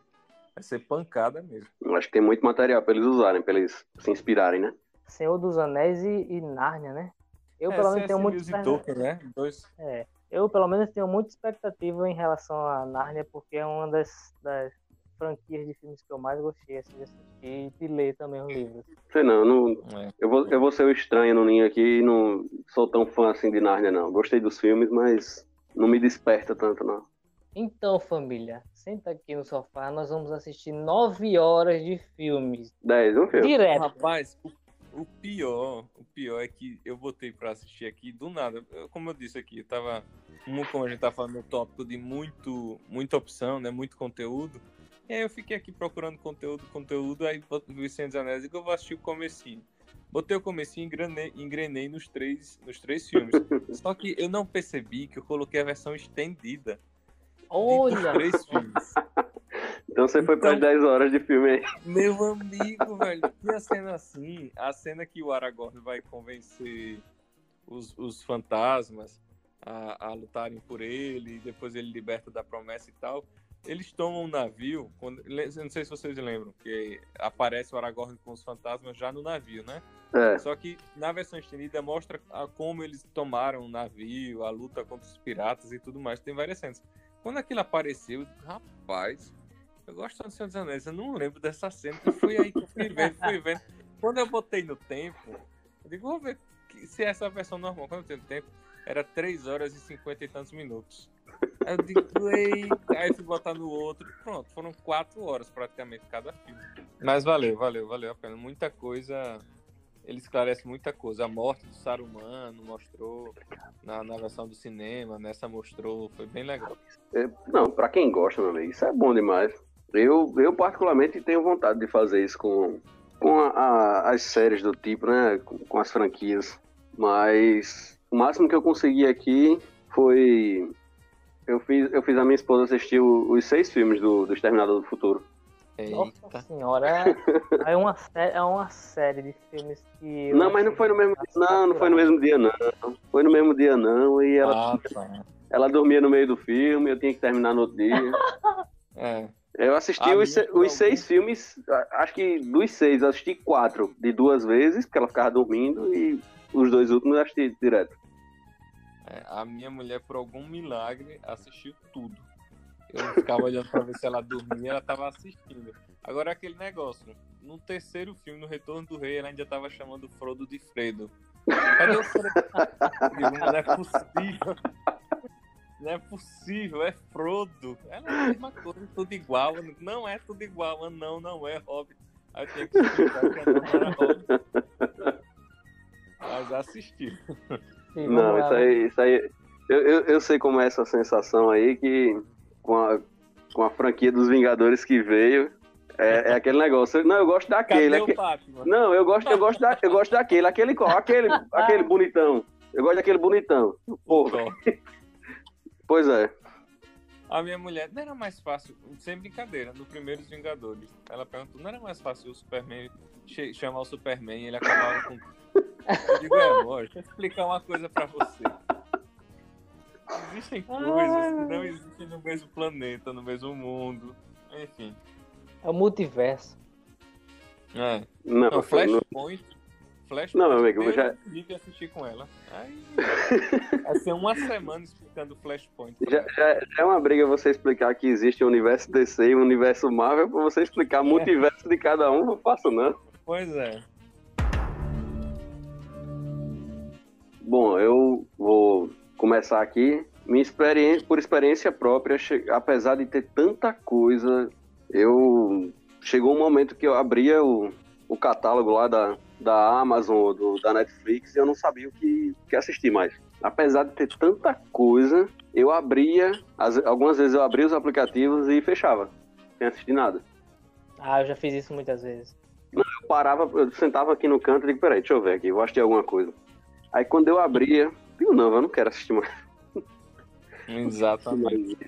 vai ser pancada mesmo. Eu acho que tem muito material pra eles usarem, pra eles se inspirarem, né? Senhor dos Anéis e, e Nárnia, né? Eu, É, pelo menos, tenho muito Tolkien, né? Dois. É, eu pelo menos tenho muita expectativa em relação a Nárnia, porque é uma das, das franquias de filmes que eu mais gostei assim, de assistir e de ler também os livros. Sei não, eu não, É. eu vou, eu vou ser o estranho no ninho aqui e não sou tão fã assim de Narnia, não. Gostei dos filmes, mas não me desperta tanto, não. Então, família, senta aqui no sofá, nós vamos assistir nove horas de filmes. 10, um filme. Direto. Rapaz, o, o pior, o pior é que eu botei pra assistir aqui do nada. Eu- como eu disse aqui, eu tava. Como como a gente tá falando no tópico de muito, muita opção, né? Muito conteúdo. E aí eu fiquei aqui procurando conteúdo, conteúdo, aí vi o Senhor dos Anéis e que eu vou assistir o comecinho. Botei o comecinho e engrenei, engrenei nos três, nos três filmes. [LAUGHS] Só que eu não percebi que eu coloquei a versão estendida Olha, três filmes. Então você foi para as Então- 10 horas de filme aí. Meu amigo, velho, tinha cena assim, a cena que o Aragorn vai convencer os, os fantasmas a, a lutarem por ele, e depois ele liberta da promessa e tal. Eles tomam um navio, quando, não sei se vocês lembram, que aparece o Aragorn com os fantasmas já no navio, né? É, Só que na versão estendida mostra a- como eles tomaram o navio, a luta contra os piratas e tudo mais. Tem várias cenas. Quando aquilo apareceu, rapaz, eu gosto do Senhor dos Anéis, eu não lembro dessa cena. que foi aí que eu fui vendo, fui vendo. Quando eu botei no tempo, eu digo, vou ver se é essa versão normal. Quando eu tenho tempo, era 3 horas e 50 e tantos minutos. Aí eu digo, eita, aí fui botar no outro. Pronto, foram 4 horas praticamente cada filme. Mas valeu, valeu, valeu a pena. Muita coisa ele esclarece muita coisa. A morte do Saruman mostrou na, na versão do cinema, nessa mostrou, foi bem legal. É, não, para quem gosta, meu amigo, isso é bom demais. Eu, eu particularmente tenho vontade de fazer isso com, com a, a, as séries do tipo, né? Com, com, as franquias. Mas o máximo que eu consegui aqui foi. Eu fiz, eu fiz a minha esposa assistir o, os seis filmes do, do Exterminador do Futuro. Eita. Nossa senhora, é, é, uma, é uma série de filmes que. Não, mas não foi no mesmo dia. Não, não foi no mesmo dia, não. Foi no mesmo dia, não. E ela, ah, tá. ela dormia no meio do filme, eu tinha que terminar no outro dia. [LAUGHS] é. Eu assisti os, os seis filmes, acho que dos seis, eu assisti quatro de duas vezes, porque ela ficava dormindo, e os dois últimos assisti direto. É, a minha mulher, por algum milagre, assistiu tudo. Eu ficava olhando pra ver se ela dormia, ela tava assistindo. Agora aquele negócio, no terceiro filme, no Retorno do Rei, ela ainda tava chamando Frodo de Fredo. Cadê o Fredo? Não é possível. Não é possível, é Frodo. É a mesma coisa, tudo igual. Não é tudo igual, não, não é Hobbit. Aí tenho que explicar que não era Hobbit. Mas assisti. Não, isso aí, isso aí. Eu, eu, eu sei como é essa sensação aí que com a, com a franquia dos Vingadores que veio. É, é aquele negócio. Não, eu gosto daquele. Aquele... Não, eu gosto, eu gosto, da, eu gosto daquele, aquele qual? Aquele, aquele bonitão. Eu gosto daquele bonitão. Porra. pois é. A minha mulher, não era mais fácil, sem brincadeira, no primeiro Vingadores. Ela perguntou, não era mais fácil o Superman chamar o Superman e ele acabava com. Eu digo, é, amor, deixa eu explicar uma coisa pra você. Existem coisas que não existem no mesmo planeta, no mesmo mundo. Enfim. É o multiverso. É. Não, não Flashpoint. Flashpoint. Não, meu amigo, eu já. Eu assistir com ela. Aí. Vai ser uma semana explicando Flashpoint. Já, já, já, é uma briga você explicar que existe o universo DC e o universo Marvel, pra você explicar o é. multiverso de cada um, não faço não. Pois é. Bom, eu vou começar aqui. Minha experiência, por experiência própria, apesar de ter tanta coisa, eu chegou um momento que eu abria o, o catálogo lá da, da Amazon, do, da Netflix, e eu não sabia o que, que assistir mais. Apesar de ter tanta coisa, eu abria, as, algumas vezes eu abria os aplicativos e fechava, sem assistir nada. Ah, eu já fiz isso muitas vezes. Não, eu parava, eu sentava aqui no canto e digo, peraí, deixa eu ver aqui, vou assistir alguma coisa. Aí quando eu abria, Viu não, eu não quero assistir mais. Exatamente.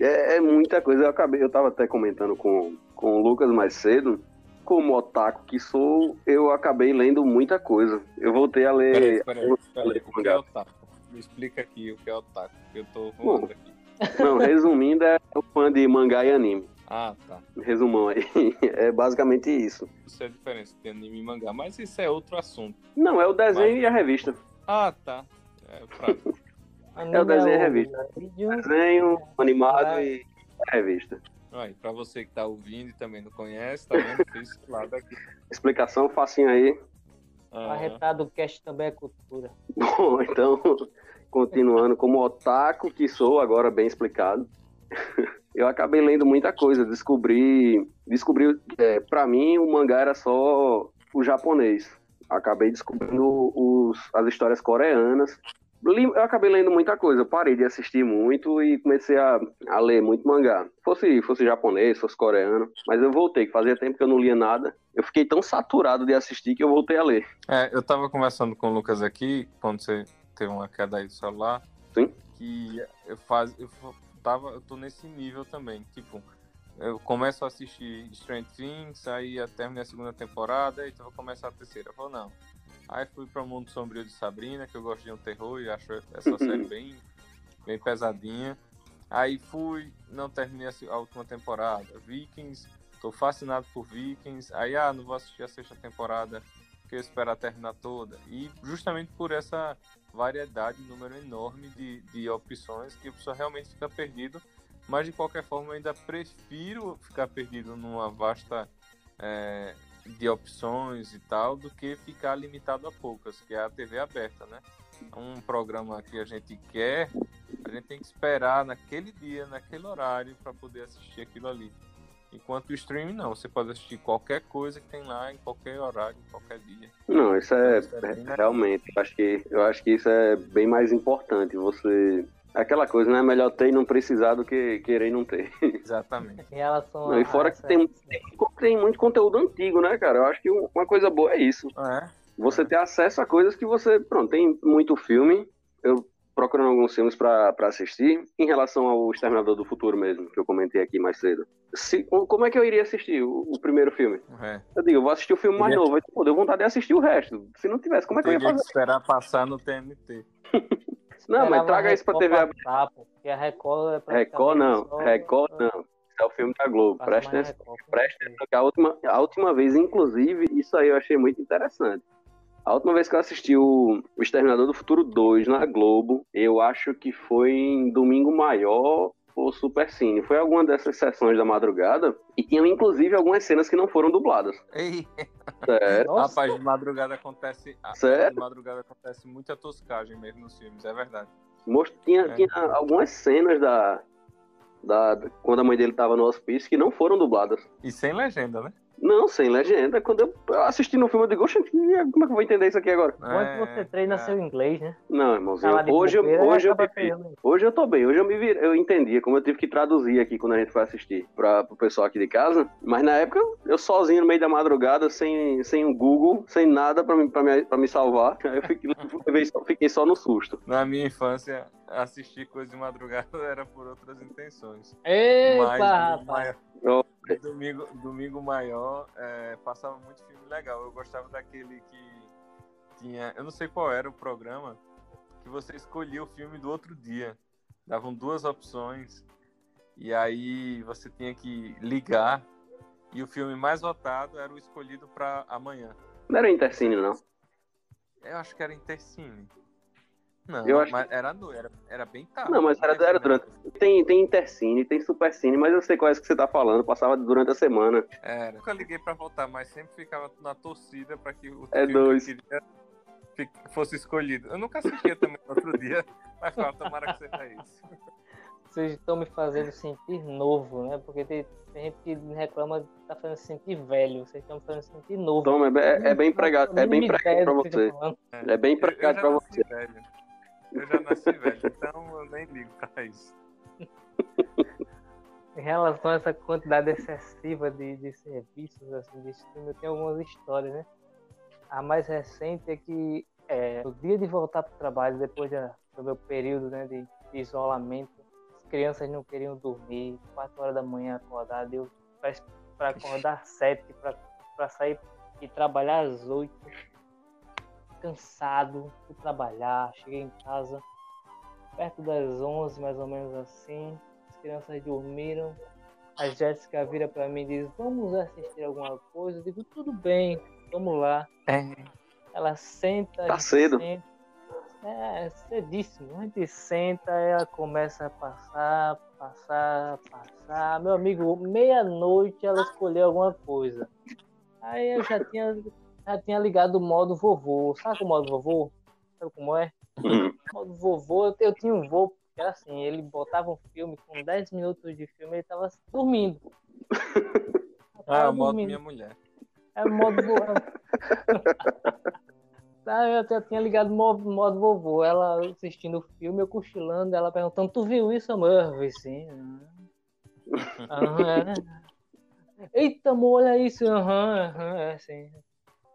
É, é, muita coisa. Eu acabei, eu tava até comentando com, com o Lucas mais cedo. Como otaku que sou, eu acabei lendo muita coisa. Eu voltei a ler. Peraí, peraí, peraí. O que é otaku? Me explica aqui o que é otaku, eu tô voando aqui. Não, resumindo, é o fã de mangá e anime. Ah, tá. Resumão aí. [LAUGHS] É basicamente isso. Isso é a diferença de anime e mangá, mas isso é outro assunto. Não, é o desenho mas... e a revista. Ah, tá. É, [LAUGHS] é o desenho e revista. Desenho, animado e revista. Aí, pra você que tá ouvindo e também não conhece, tá vendo? Fiz lado aqui. Explicação facinho aí. Ah. Arretado cast também é cultura. [LAUGHS] Bom, então, continuando, como otaku que sou, agora bem explicado, eu acabei lendo muita coisa, descobri, descobri, é, para mim o mangá era só o japonês. Acabei descobrindo os, as histórias coreanas, eu acabei lendo muita coisa, parei de assistir muito e comecei a, a ler muito mangá. Fosse, fosse japonês, fosse coreano, mas eu voltei, que fazia tempo que eu não lia nada. Eu fiquei tão saturado de assistir que eu voltei a ler. É, eu tava conversando com o Lucas aqui, quando você teve uma queda aí do celular. Sim. Que eu faz, eu tava, eu tô nesse nível também, tipo, eu começo a assistir Strange Things, aí termino a segunda temporada, então vou começar a terceira. Eu falo, não, Aí fui para o Mundo Sombrio de Sabrina, que eu gosto de um terror e acho essa série [LAUGHS] bem, bem pesadinha. Aí fui, não terminei a última temporada. Vikings, tô fascinado por Vikings. Aí, ah, não vou assistir a sexta temporada, porque eu espero terminar toda. E justamente por essa variedade, número enorme de, de opções, que a pessoa realmente fica perdido. Mas de qualquer forma, eu ainda prefiro ficar perdido numa vasta é, de opções e tal do que ficar limitado a poucas, que é a TV aberta, né? Um programa que a gente quer, a gente tem que esperar naquele dia, naquele horário para poder assistir aquilo ali. Enquanto o streaming não, você pode assistir qualquer coisa que tem lá, em qualquer horário, em qualquer dia. Não, isso é, Isso é realmente, eu acho, que, eu acho que isso é bem mais importante. Você. Aquela coisa, né? Melhor ter e não precisar do que querer e não ter. [LAUGHS] Exatamente. Em relação Não, e a- fora que tem, tem, tem muito conteúdo antigo, né, cara? Eu acho que uma coisa boa é isso. É. Você ter acesso a coisas que você. Pronto, tem muito filme. Eu procurando alguns filmes pra pra assistir. Em relação ao Exterminador do Futuro mesmo, que eu comentei aqui mais cedo. Se, como é que eu iria assistir o, o primeiro filme? é. Eu digo, eu vou assistir o filme mais novo. Aí, pô, deu vontade de assistir o resto. Se não tivesse, como é que eu ia que fazer? esperar passar no TNT. [LAUGHS] Não, mas traga isso pra TV aberta. porque a Record é praticamente Record não, só- Record não. Isso é o filme da Globo. Presta atenção. Presta atenção que a última, a última vez, inclusive, isso aí eu achei muito interessante. A última vez que eu assisti o, o Exterminador do Futuro 2 na Globo, eu acho que foi em Domingo Maior ou Super Cine. Foi alguma dessas sessões da madrugada e tinham inclusive algumas cenas que não foram dubladas. Ei, Sério. Nossa, rapaz, de madrugada acontece. a- Sério? De madrugada acontece muita toscagem mesmo nos filmes, é verdade. Most- Tinha, É. tinha algumas cenas da, da, da- quando a mãe dele tava no hospício que não foram dubladas. E sem legenda, né? Não, sem legenda. Quando eu, assisti no filme, eu digo, "Oxe, como é que eu vou entender isso aqui agora? Enquanto você treina é. seu inglês, né? Não, irmãozinho. Hoje, eu, hoje, eu hoje eu tô bem. Hoje eu me vi, eu entendia como eu tive que traduzir aqui quando a gente foi assistir para pro pessoal aqui de casa. Mas na época, eu sozinho no meio da madrugada, sem, sem o Google, sem nada pra me, pra me, pra me salvar. [LAUGHS] Aí eu fiquei, [LAUGHS] fiquei só no susto. Na minha infância, assistir coisa de madrugada [LAUGHS] era por outras intenções. Eita, Mas rapaz. maior- domingo, domingo maior é, passava muito filme legal. Eu gostava daquele que tinha. Eu não sei qual era o programa, que você escolhia o filme do outro dia. Davam duas opções. E aí você tinha que ligar. E o filme mais votado era o escolhido para amanhã. Não era Intercine, não. Eu acho que era Intercine. Não, Eu acho mas era, no, era, era bem tarde. Não, mas era- era durante- Tem, tem Intercine, tem Supercine, mas eu sei qual é que você tá falando. Passava durante a semana. Era. Nunca liguei pra votar, mas sempre ficava na torcida pra que o É dois. que fosse escolhido. Eu nunca assistia também no outro dia, [LAUGHS] mas falava, tomara que seja isso. Vocês estão me fazendo sentir novo, né? Porque tem, tem gente que reclama de tá fazendo sentir velho. Vocês estão me fazendo sentir novo. Toma, é, é bem empregado, é bem ideia pra que você. É bem já pra você. Eu já nasci velho, então eu nem ligo pra isso. Em relação a essa quantidade excessiva de, de serviços, assim, de streaming, eu tenho algumas histórias, né? A mais recente é que é, no dia de voltar para o trabalho, depois da- do meu período né, de, de isolamento, as crianças não queriam dormir, 4 horas da manhã acordar, deu para acordar às 7, para sair e trabalhar às 8. Cansado, fui trabalhar, cheguei em casa perto das 11, mais ou menos assim. As crianças dormiram. A Jéssica vira pra mim e diz: Vamos assistir alguma coisa? Eu digo: Tudo bem, vamos lá. Ela senta. Tá cedo. senta. É, cedíssimo. A gente senta, ela começa a passar, passar, passar. Meu amigo, meia-noite ela escolheu alguma coisa. Aí eu já tinha, já tinha ligado o modo vovô. Sabe o modo vovô? Sabe como é? Hum. modo vovô, eu, eu tinha um vô, que era assim, ele botava um filme, com 10 minutos de filme, ele tava dormindo. [LAUGHS] Ah, Tava eu modo dormindo. minha mulher. É modo vovô. Tá, [LAUGHS] eu já tinha ligado modo, modo vovô, ela assistindo o filme, eu cochilando, ela perguntando, tu viu isso, amor? Eu sim. [LAUGHS] Aham, é. Eita, amor, olha isso. Aham, aham, é sim.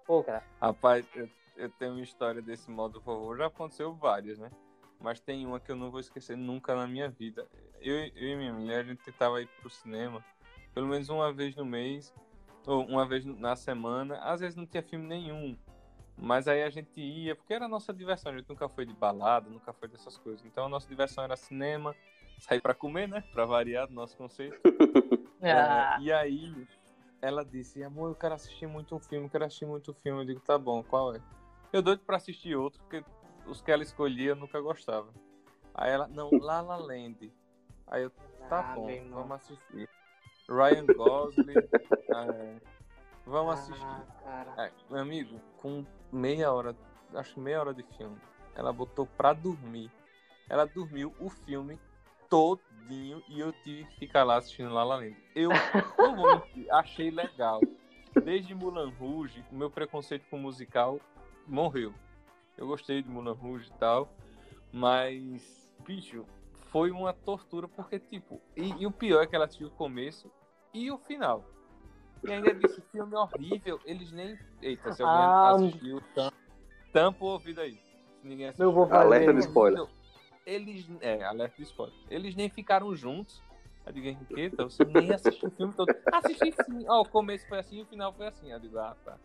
Pô, cara, Rapaz, eu, eu tenho uma história desse modo vovô. Já aconteceu várias, né? Mas tem uma que eu não vou esquecer nunca na minha vida. Eu, eu e minha mulher, a gente tentava ir pro cinema pelo menos uma vez no mês, ou uma vez na semana. Às vezes não tinha filme nenhum. Mas aí a gente ia, porque era a nossa diversão. A gente nunca foi de balada, nunca foi dessas coisas. Então a nossa diversão era cinema, sair pra comer, né? Pra variar do nosso conceito. [LAUGHS] ah, É, e aí ela disse, amor, eu quero assistir muito um filme, quero assistir muito um filme. Eu digo, tá bom, qual é? Eu doido pra assistir outro, porque os que ela escolhia eu nunca gostava. Aí ela, não, [LAUGHS] La La Land. Aí eu, tá Ah, bom, vamos assistir. Ryan Gosling, é, [LAUGHS] vamos assistir. ah, cara. É, meu amigo, com meia hora, acho que meia hora de filme, ela botou pra dormir. Ela dormiu o filme todinho e eu tive que ficar lá assistindo La La Land. Eu não vou mentir, achei legal. Desde Mulan Rouge, o meu preconceito com musical morreu. Eu gostei de Mulan Rouge e tal, mas, bicho, foi uma tortura porque, tipo, e, e o pior é que ela assistiu o começo e o final. E ainda disse, filme horrível, eles nem. Eita, se alguém Ah, assistiu, tam- tampa o ouvido aí. Se ninguém assistiu. Eu vou fazer. Alerta de spoiler. Eles. É, alerta de spoiler. Eles nem ficaram juntos. Eu digo, Henriqueta, você nem assistiu o filme todo. [LAUGHS] Assisti sim. Ó, o começo foi assim e o final foi assim. Eu digo, ah, tá.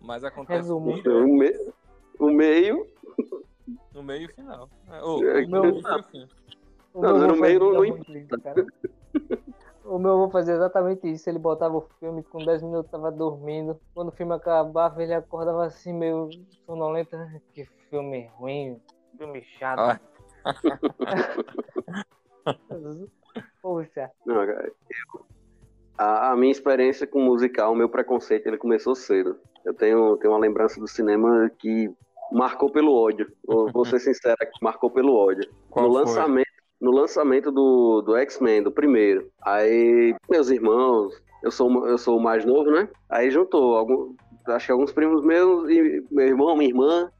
Mas acontece Resumo. muito O, me- o meio. no meio e final. É, ô, É, o meu- meio e o fim. O Não, no meio não- cara. O meu avô fazia exatamente isso. Ele botava o filme, com 10 minutos tava dormindo. Quando o filme acabava, ele acordava assim, meio sonolento. "Ah, Que filme ruim, filme chato. Ah. Poxa, Não, cara, eu- a, a minha experiência com musical, o meu preconceito, ele começou cedo. Eu tenho, tenho uma lembrança do cinema que marcou pelo ódio. Vou, vou ser sincero, que marcou pelo ódio. Qual no foi? lançamento, no lançamento do, do X-Men, do primeiro. Aí, meus irmãos, eu sou, eu sou o mais novo, né? Aí juntou, algum, acho que alguns primos meus e meu irmão, minha irmã.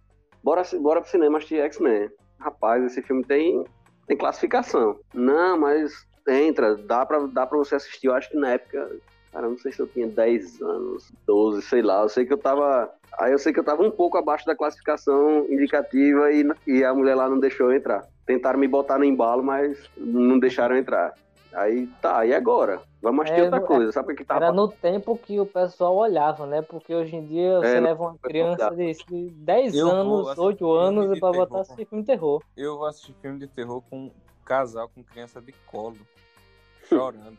Bora, bora pro cinema assistir X-Men. Rapaz, esse filme tem, tem classificação. Não, mas entra, dá pra, dá pra você assistir. Eu acho que na época, cara, não sei se eu tinha 10 anos, 12, sei lá. Eu sei que eu tava. Aí eu sei que eu tava um pouco abaixo da classificação indicativa e, e a mulher lá não deixou eu entrar. Tentaram me botar no embalo, mas não deixaram entrar. Aí tá, e agora? Vamos assistir É, outra coisa. Sabe o que tava era no tempo que o pessoal olhava, né? Porque hoje em dia você É, leva uma criança de de 10 Eu anos, assistir 8 filme anos e pra botar assistir filme de terror. Eu vou assistir filme de terror com um casal com criança de colo, chorando.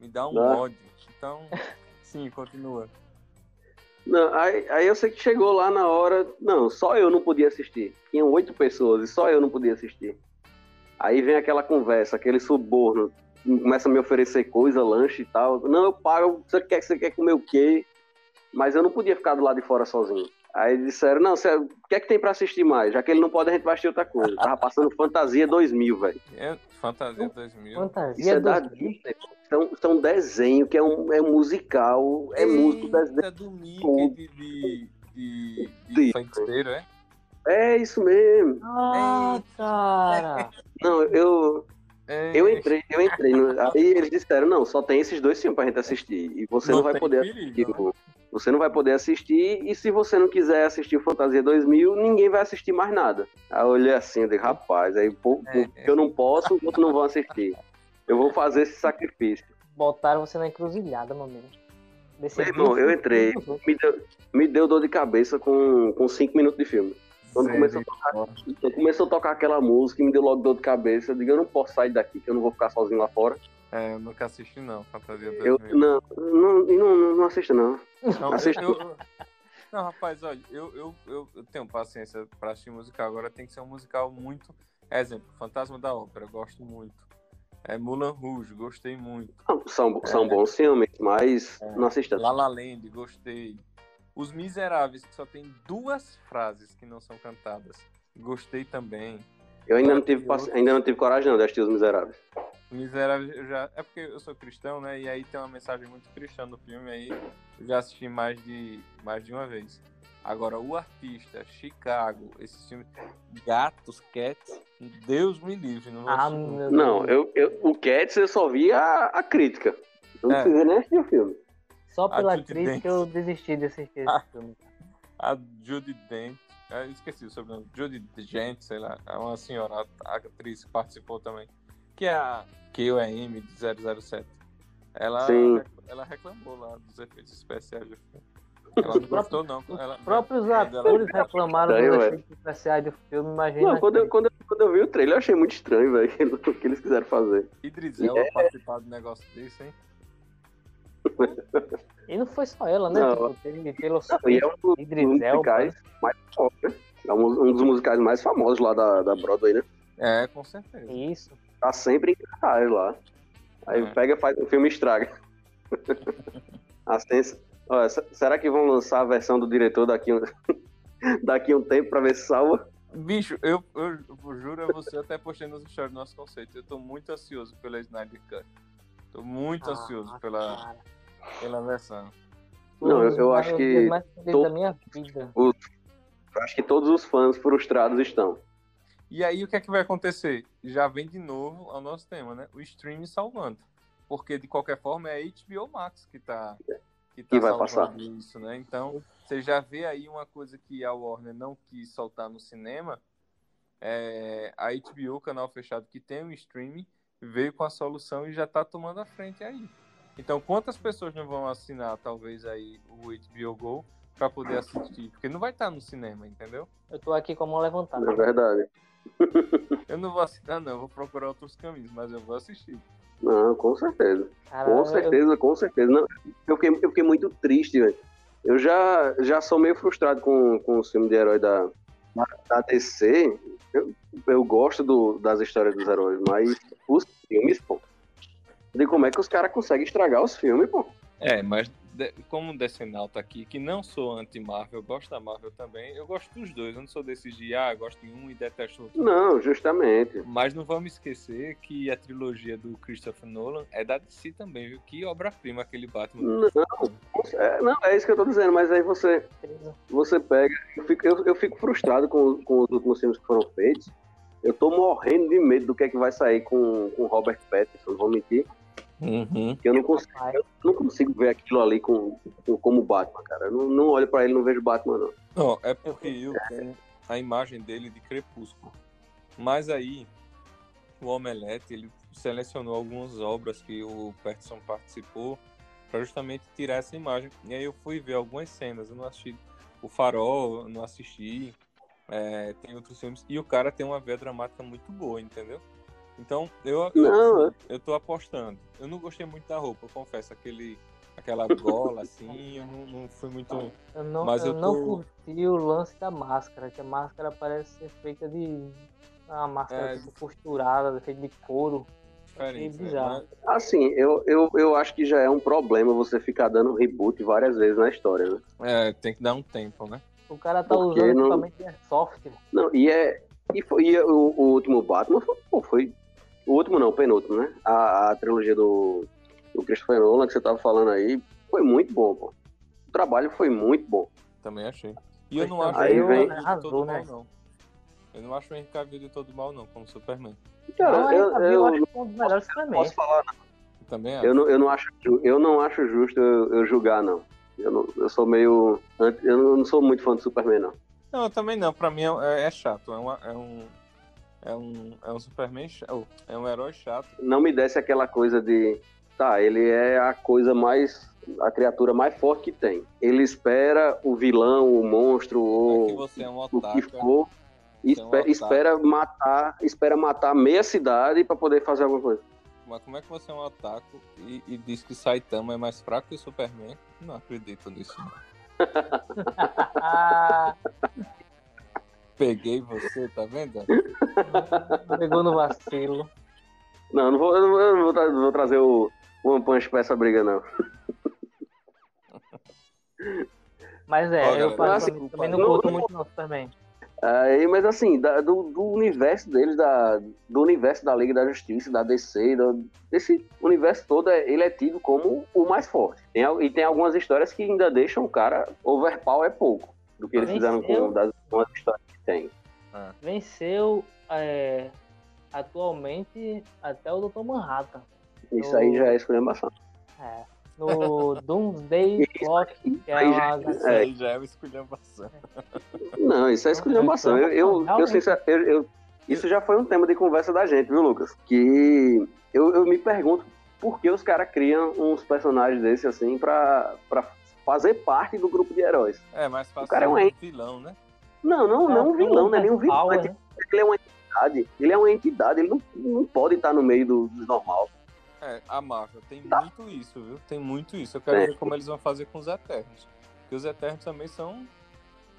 Me dá um Ah. ódio. Então, sim, continua. Não, aí, aí eu sei que chegou lá na hora. Não, só eu não podia assistir. Tinham oito pessoas e só eu não podia assistir. Aí vem aquela conversa, aquele suborno. Começa a me oferecer coisa, lanche e tal. Não, eu pago. Você quer, você quer comer o quê? Mas eu não podia ficar do lado de fora sozinho. Aí disseram, não, você, o que é que tem pra assistir mais? Já que ele não pode, a gente vai assistir outra coisa. Tava passando [LAUGHS] Fantasia 2000, velho. É Fantasia 2000. Isso Fantasia é da dos Disney. Isso é um, isso é desenho que é um, é musical, é músico, desenho. Eita, do Mickey de, de, de, de De- é? É isso mesmo. Ah, cara! Não, eu, É, Eu entrei, eu entrei. no- aí eles disseram, não, só tem esses dois filmes pra gente assistir. E você não, vai tem poder perigo, assistir. né? Você não vai poder assistir, e se você não quiser assistir Fantasia 2000, ninguém vai assistir mais nada. Aí eu olhei assim, eu digo, rapaz, aí pô, É, eu não posso, os outros não vão assistir. Eu vou fazer esse sacrifício. Botaram você na encruzilhada, meu amigo. Meu irmão, eu entrei, me deu, me deu dor de cabeça com, com cinco minutos de filme. Quando começou, a tocar, quando começou a tocar aquela música, me deu logo dor de cabeça. Eu digo, eu não posso sair daqui, que eu não vou ficar sozinho lá fora. É, eu nunca assisti não, Fantasia 2000. Eu, não, não, e não, não, assisto, não. Não, Assista. eu- eu- não, rapaz, olha, eu, eu, eu, eu tenho paciência pra assistir musical. Agora tem que ser um musical muito. Exemplo, Fantasma da Ópera, gosto muito. É Mulan Rouge, gostei muito. São, são É. bons filmes, mas não assisto. La La Land, gostei. Os Miseráveis, que só tem duas frases que não são cantadas. Gostei também. Eu ainda não tive, ainda não tive coragem não de assistir Os Miseráveis. Miseráveis, eu já. É porque eu sou cristão, né? E aí tem uma mensagem muito cristã no filme aí. Eu já assisti mais de, mais de uma vez. Agora, o artista, Chicago, esses filmes. Gatos, Cats, Deus me livre. Não, Ah, Não, eu, eu, o Cats eu só vi a, a crítica. Eu não É. precisei nem assistir o filme. Só A pela crítica Dench. eu desisti de assistir esse filme. A Judy Dent. Eu esqueci o sobrenome. Judy Dent, sei lá. É uma senhora, a atriz que participou também. Que é a QEM de 007. Ela, Sim. ela reclamou lá dos efeitos especiais do filme. Ela não gostou, não. Os Ela, próprios quando ela- atores reclamaram Estranho, dos efeitos especiais do filme, imagina. Não, quando eu, quando, eu, quando eu vi o trailer, eu achei muito estranho, velho, [LAUGHS] o que eles quiseram fazer. Idris Elba participar de um negócio desse, hein? E não foi só ela, né? Não. Tipo, teve Taylor e é um dos Idris musicais Elba. mais famosos, né? É um, dos musicais mais famosos lá da, da Broadway, né? É, com certeza. Isso. Tá sempre em cartaz lá. Aí É. pega, faz um filme e estraga. [LAUGHS] assim, olha, se- será que vão lançar a versão do diretor daqui um, [LAUGHS] daqui um tempo pra ver se salva? Bicho, eu, eu, eu juro a você, eu até postei nos stories do nosso conceito. Eu tô muito ansioso pela Snyder Cut. Tô muito Ah, ansioso pela, cara. Pela versão. Não, eu- Um eu acho que to- da minha vida. Eu acho que todos os fãs frustrados estão. E aí o que é que vai acontecer? Já vem de novo ao nosso tema, né? O streaming salvando. Porque de qualquer forma é a HBO Max que tá, que tá Que vai salvando isso, né? Então você já vê aí uma coisa que a Warner não quis soltar no cinema. É, a HBO, canal fechado que tem o streaming, veio com a solução e já tá tomando a frente aí. Então quantas pessoas não vão assinar talvez aí o HBO Go para poder assistir? Porque não vai estar no cinema, entendeu? Eu tô aqui com a mão levantada. É verdade. [LAUGHS] Eu não vou assinar, não, eu vou procurar outros caminhos, mas eu vou assistir. Não, com certeza. Cara, Com eu- certeza, com certeza. Não, eu, fiquei, eu fiquei muito triste, velho. Eu já, já sou meio frustrado com, com os filmes de herói da, da DC. Eu, eu gosto do, das histórias dos heróis, mas os filmes, pô. De como é que os caras conseguem estragar os filmes, pô. É, mas de- como um decenalto aqui, que não sou anti-Marvel, gosto da Marvel também, eu gosto dos dois. Eu não sou desses de, ah, gosto de um e detesto o outro. Não, justamente. Mas não vamos esquecer que a trilogia do Christopher Nolan é da DC também, viu? Que obra-prima aquele Batman. Não, é, não, é isso que eu tô dizendo, mas aí você, você pega. Eu fico, eu, eu fico frustrado com, com os últimos filmes que foram feitos. Eu tô morrendo de medo do que é que vai sair com o Robert Pattinson, não vou mentir. Uhum. Que eu não consigo, eu não consigo ver aquilo ali com, com- como Batman, cara. Eu não, não olho pra ele e não vejo Batman, não. Não, é porque eu tenho a imagem dele de Crepúsculo. Mas aí, o Omelete, ele selecionou algumas obras que o Pattinson participou para justamente tirar essa imagem. E aí eu fui ver algumas cenas. Eu não assisti O Farol, eu não assisti. é, tem outros filmes. E o cara tem uma veia dramática muito boa, entendeu? Então, eu, eu, Não, assim, eu tô apostando. Eu não gostei muito da roupa, eu confesso. Aquele, aquela gola, assim, eu não, não fui muito... eu não, Mas eu eu não tô- curti o lance da máscara, que a máscara parece ser feita de. Uma máscara É. tipo, costurada, feita de couro. diferente. né? Assim, eu, eu, eu acho que já é um problema você ficar dando reboot várias vezes na história, né? É, tem que dar um tempo, né? O cara tá Porque usando não- equipamento de airsoft. Não, e é. E, foi, e o, o último Batman foi, foi. O último não, o penúltimo, né? A, a trilogia do, do Christopher Nolan que você tava falando aí foi muito bom, pô. O trabalho foi muito bom. Também achei. E eu não acho também o vem- de arrasou, todo né? mal, não. Eu não acho o Henry Cavill de todo mal, não, como Superman. Cara, não, eu, eu, eu, eu, acho que é um dos melhores Superman. posso falar, Eu também acho. eu não, eu, não acho, eu não acho justo eu, eu julgar, não. Eu, não. eu sou meio. Eu não, não sou muito fã do Superman, não. Não, eu também não. Pra mim é, é chato. É, uma- é um. É um, é um Superman chato. É um herói chato. Não me desse aquela coisa de. Tá, ele é a coisa mais. a criatura mais forte que tem. Ele espera o vilão, o monstro, É que ou você é um o que for. e Você é um espera matar, espera matar meia cidade pra poder fazer alguma coisa. Mas como é que você é um otaku e, e diz que Saitama é mais fraco que o Superman? Não acredito nisso. [LAUGHS] Peguei você, tá vendo? pegou no vacilo. Não, não vou, eu não- eu não vou, tra- vou trazer o One Punch pra essa briga, não. Mas é, Ó, eu particularmente desculpa, também não não- curto não- muito não Superman. Aí, mas assim, da- do, do universo deles, da, do universo da Liga da Justiça, da DC, do- desse universo todo, é- ele é tido como o mais forte. Tem e tem algumas histórias que ainda deixam o cara overpower é pouco do que eles Venceu. fizeram com das, com as histórias que tem. Venceu é, atualmente até o Dr. Manhattan. Isso aí já é exclamação. É. No Doomsday Clock, que é aí uma já- Isso. É. aí já é uma esculhambação. Não, isso é exclamação. Eu, eu, eu, sincer- eu- eu- isso já foi um tema de conversa da gente, viu, Lucas? Que eu, eu me pergunto por que os caras criam uns personagens desses assim pra, pra fazer parte do grupo de heróis. É, mais fácil cara é um vilão, né? Não, não, não um vilão, não é nem um vilão. É né? Ele é uma entidade. Ele é uma entidade, ele não, não pode estar no meio do, do normal. É, a Marvel tem muito isso, viu? Tem muito isso. Eu quero É. ver como eles vão fazer com os Eternos. Porque os Eternos também são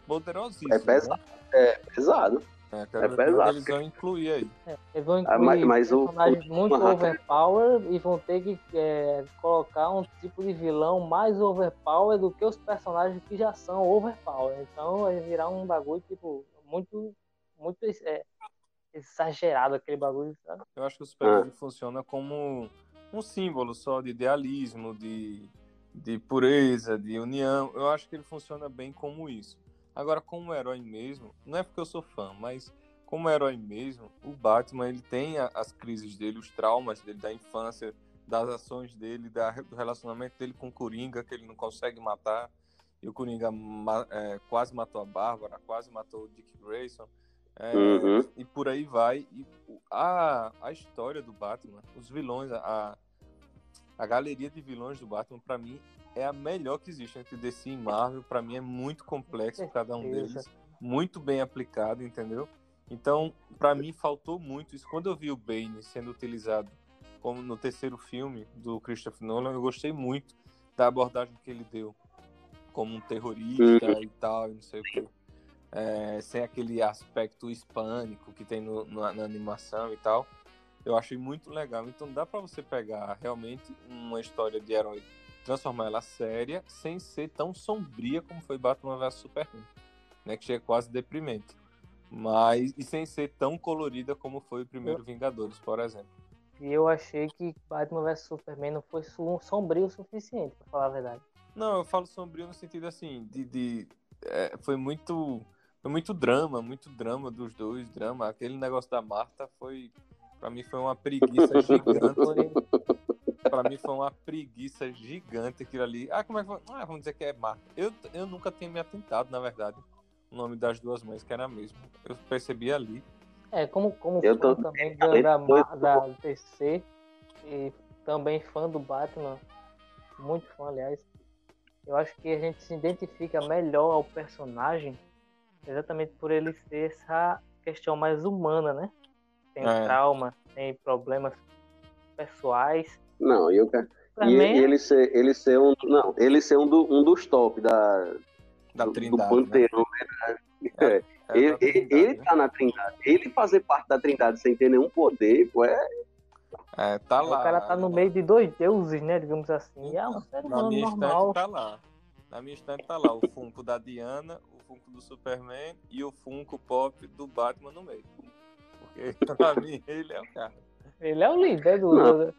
poderosíssimos. É pesado. Né? É pesado. É, quero É como pesado. eles vão incluir aí. Eles vão Ah, incluir mas- mas o- personagens o- muito overpower e vão ter que é, colocar um tipo de vilão mais overpower do que os personagens que já são overpower. Então vai virar um bagulho tipo muito muito é, exagerado aquele bagulho, sabe? Eu acho que o Superman ah. funciona como um símbolo só de idealismo, de, de pureza, de união. Eu acho que ele funciona bem como isso. Agora, como herói mesmo, não é porque eu sou fã, mas como herói mesmo, o Batman ele tem as crises dele, os traumas dele da infância, das ações dele, da, do relacionamento dele com o Coringa, que ele não consegue matar. E o Coringa é, quase matou a Bárbara, quase matou o Dick Grayson. É, uhum. E por aí vai. E a, a história do Batman, os vilões, a, a galeria de vilões do Batman, para mim, é a melhor que existe entre DC e Marvel. Para mim é muito complexo cada um deles, muito bem aplicado, entendeu? Então, para mim faltou muito isso. Quando eu vi o Bane sendo utilizado como no terceiro filme do Christopher Nolan, eu gostei muito da abordagem que ele deu como um terrorista uhum. e tal, não sei o que. É, sem aquele aspecto hispânico que tem no, na, na, animação e tal. Eu achei muito legal. Então dá para você pegar realmente uma história de herói, transformar ela séria, sem ser tão sombria como foi Batman vs Superman, né? Que chega quase deprimente. Mas e sem ser tão colorida como foi o primeiro Vingadores, por exemplo. E eu achei que Batman vs Superman não foi sombrio o suficiente, para falar a verdade. Não, eu falo sombrio no sentido assim, de. de é, foi muito. Foi muito drama, muito drama dos dois, drama. Aquele negócio da Marta foi. Pra mim foi uma preguiça [LAUGHS] gigante. Pra mim foi uma preguiça gigante aquilo ali. Ah, como é que foi? Ah, vamos dizer que é Marta. Eu, eu nunca tinha me atentado, na verdade, o nome das duas mães, que era mesmo. Eu percebi ali. É, como, como eu fã tô... também da, da, da DC e também fã do Batman, muito fã, aliás, eu acho que a gente se identifica melhor ao personagem exatamente por ele ser essa questão mais humana, né? Tem é. trauma, tem problemas pessoais. Não, eu e ele ser, ele ser um, não, ele ser um, do, um dos top da da do, Trindade, do panteão, né? É, é, é ele, trindade, ele né? tá na Trindade. Ele fazer parte da Trindade sem ter nenhum poder, pô, é é, tá lá. O cara tá no meio de dois deuses, né? Digamos assim. E é um ser humano normal. Tá lá. Na minha estante tá lá o Funko da Diana, o Funko do Superman e o Funko Pop do Batman no meio. Porque [LAUGHS] pra mim ele é o cara. Ele é o líder do. Não,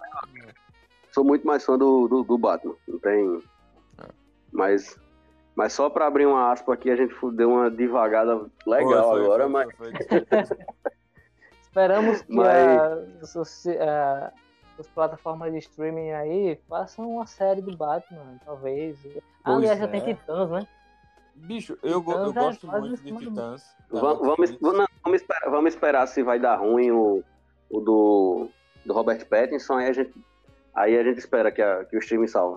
sou muito mais fã do, do, do Batman. Não tem. É. Mas. Mas só para abrir uma aspa aqui, a gente deu uma devagada legal foi, foi, agora, foi, mas. [LAUGHS] Esperamos que Mas... a, a, as plataformas de streaming aí façam uma série do Batman, talvez. Ah, aliás, é. já tem é. Titãs, né? Bicho, eu, Titãs eu gosto muito de Titãs. Tá vamos, vamos, vamos, vamos, esperar, vamos esperar se vai dar ruim o, o do, do Robert Pattinson, aí a gente, aí a gente espera que, a, que o streaming salva.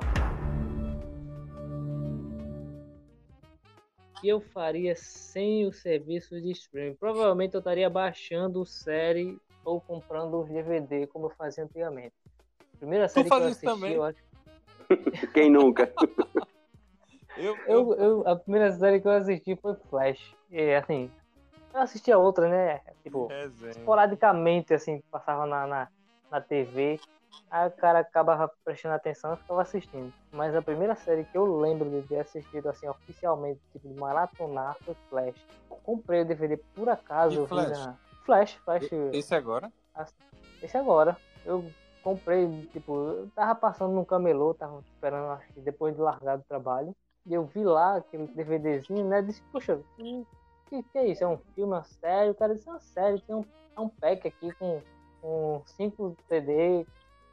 que eu faria sem o serviço de streaming? Provavelmente eu estaria baixando série ou comprando os DVD, como eu fazia antigamente. Primeira série que eu assisti, também. eu acho... [LAUGHS] Quem nunca? [LAUGHS] eu, eu... Eu, a primeira série que eu assisti foi Flash. E assim, eu assistia outra, né? Tipo, Resenha. esporadicamente, assim, passava na, na, na TV. Aí o cara acabava prestando atenção e ficava assistindo. Mas a primeira série que eu lembro de ter assistido assim oficialmente, tipo de maratonar, foi Flash. Comprei o DVD por acaso. Flash? Na... Flash, Flash. Esse agora? Esse agora. Eu comprei, tipo, eu tava passando no camelô, tava esperando, acho que depois de largar do trabalho. E eu vi lá aquele DVDzinho, né? Disse, poxa, o que, que é isso? É um filme, uma série? O cara disse, é uma série, tem um, é um pack aqui com, com cinco CD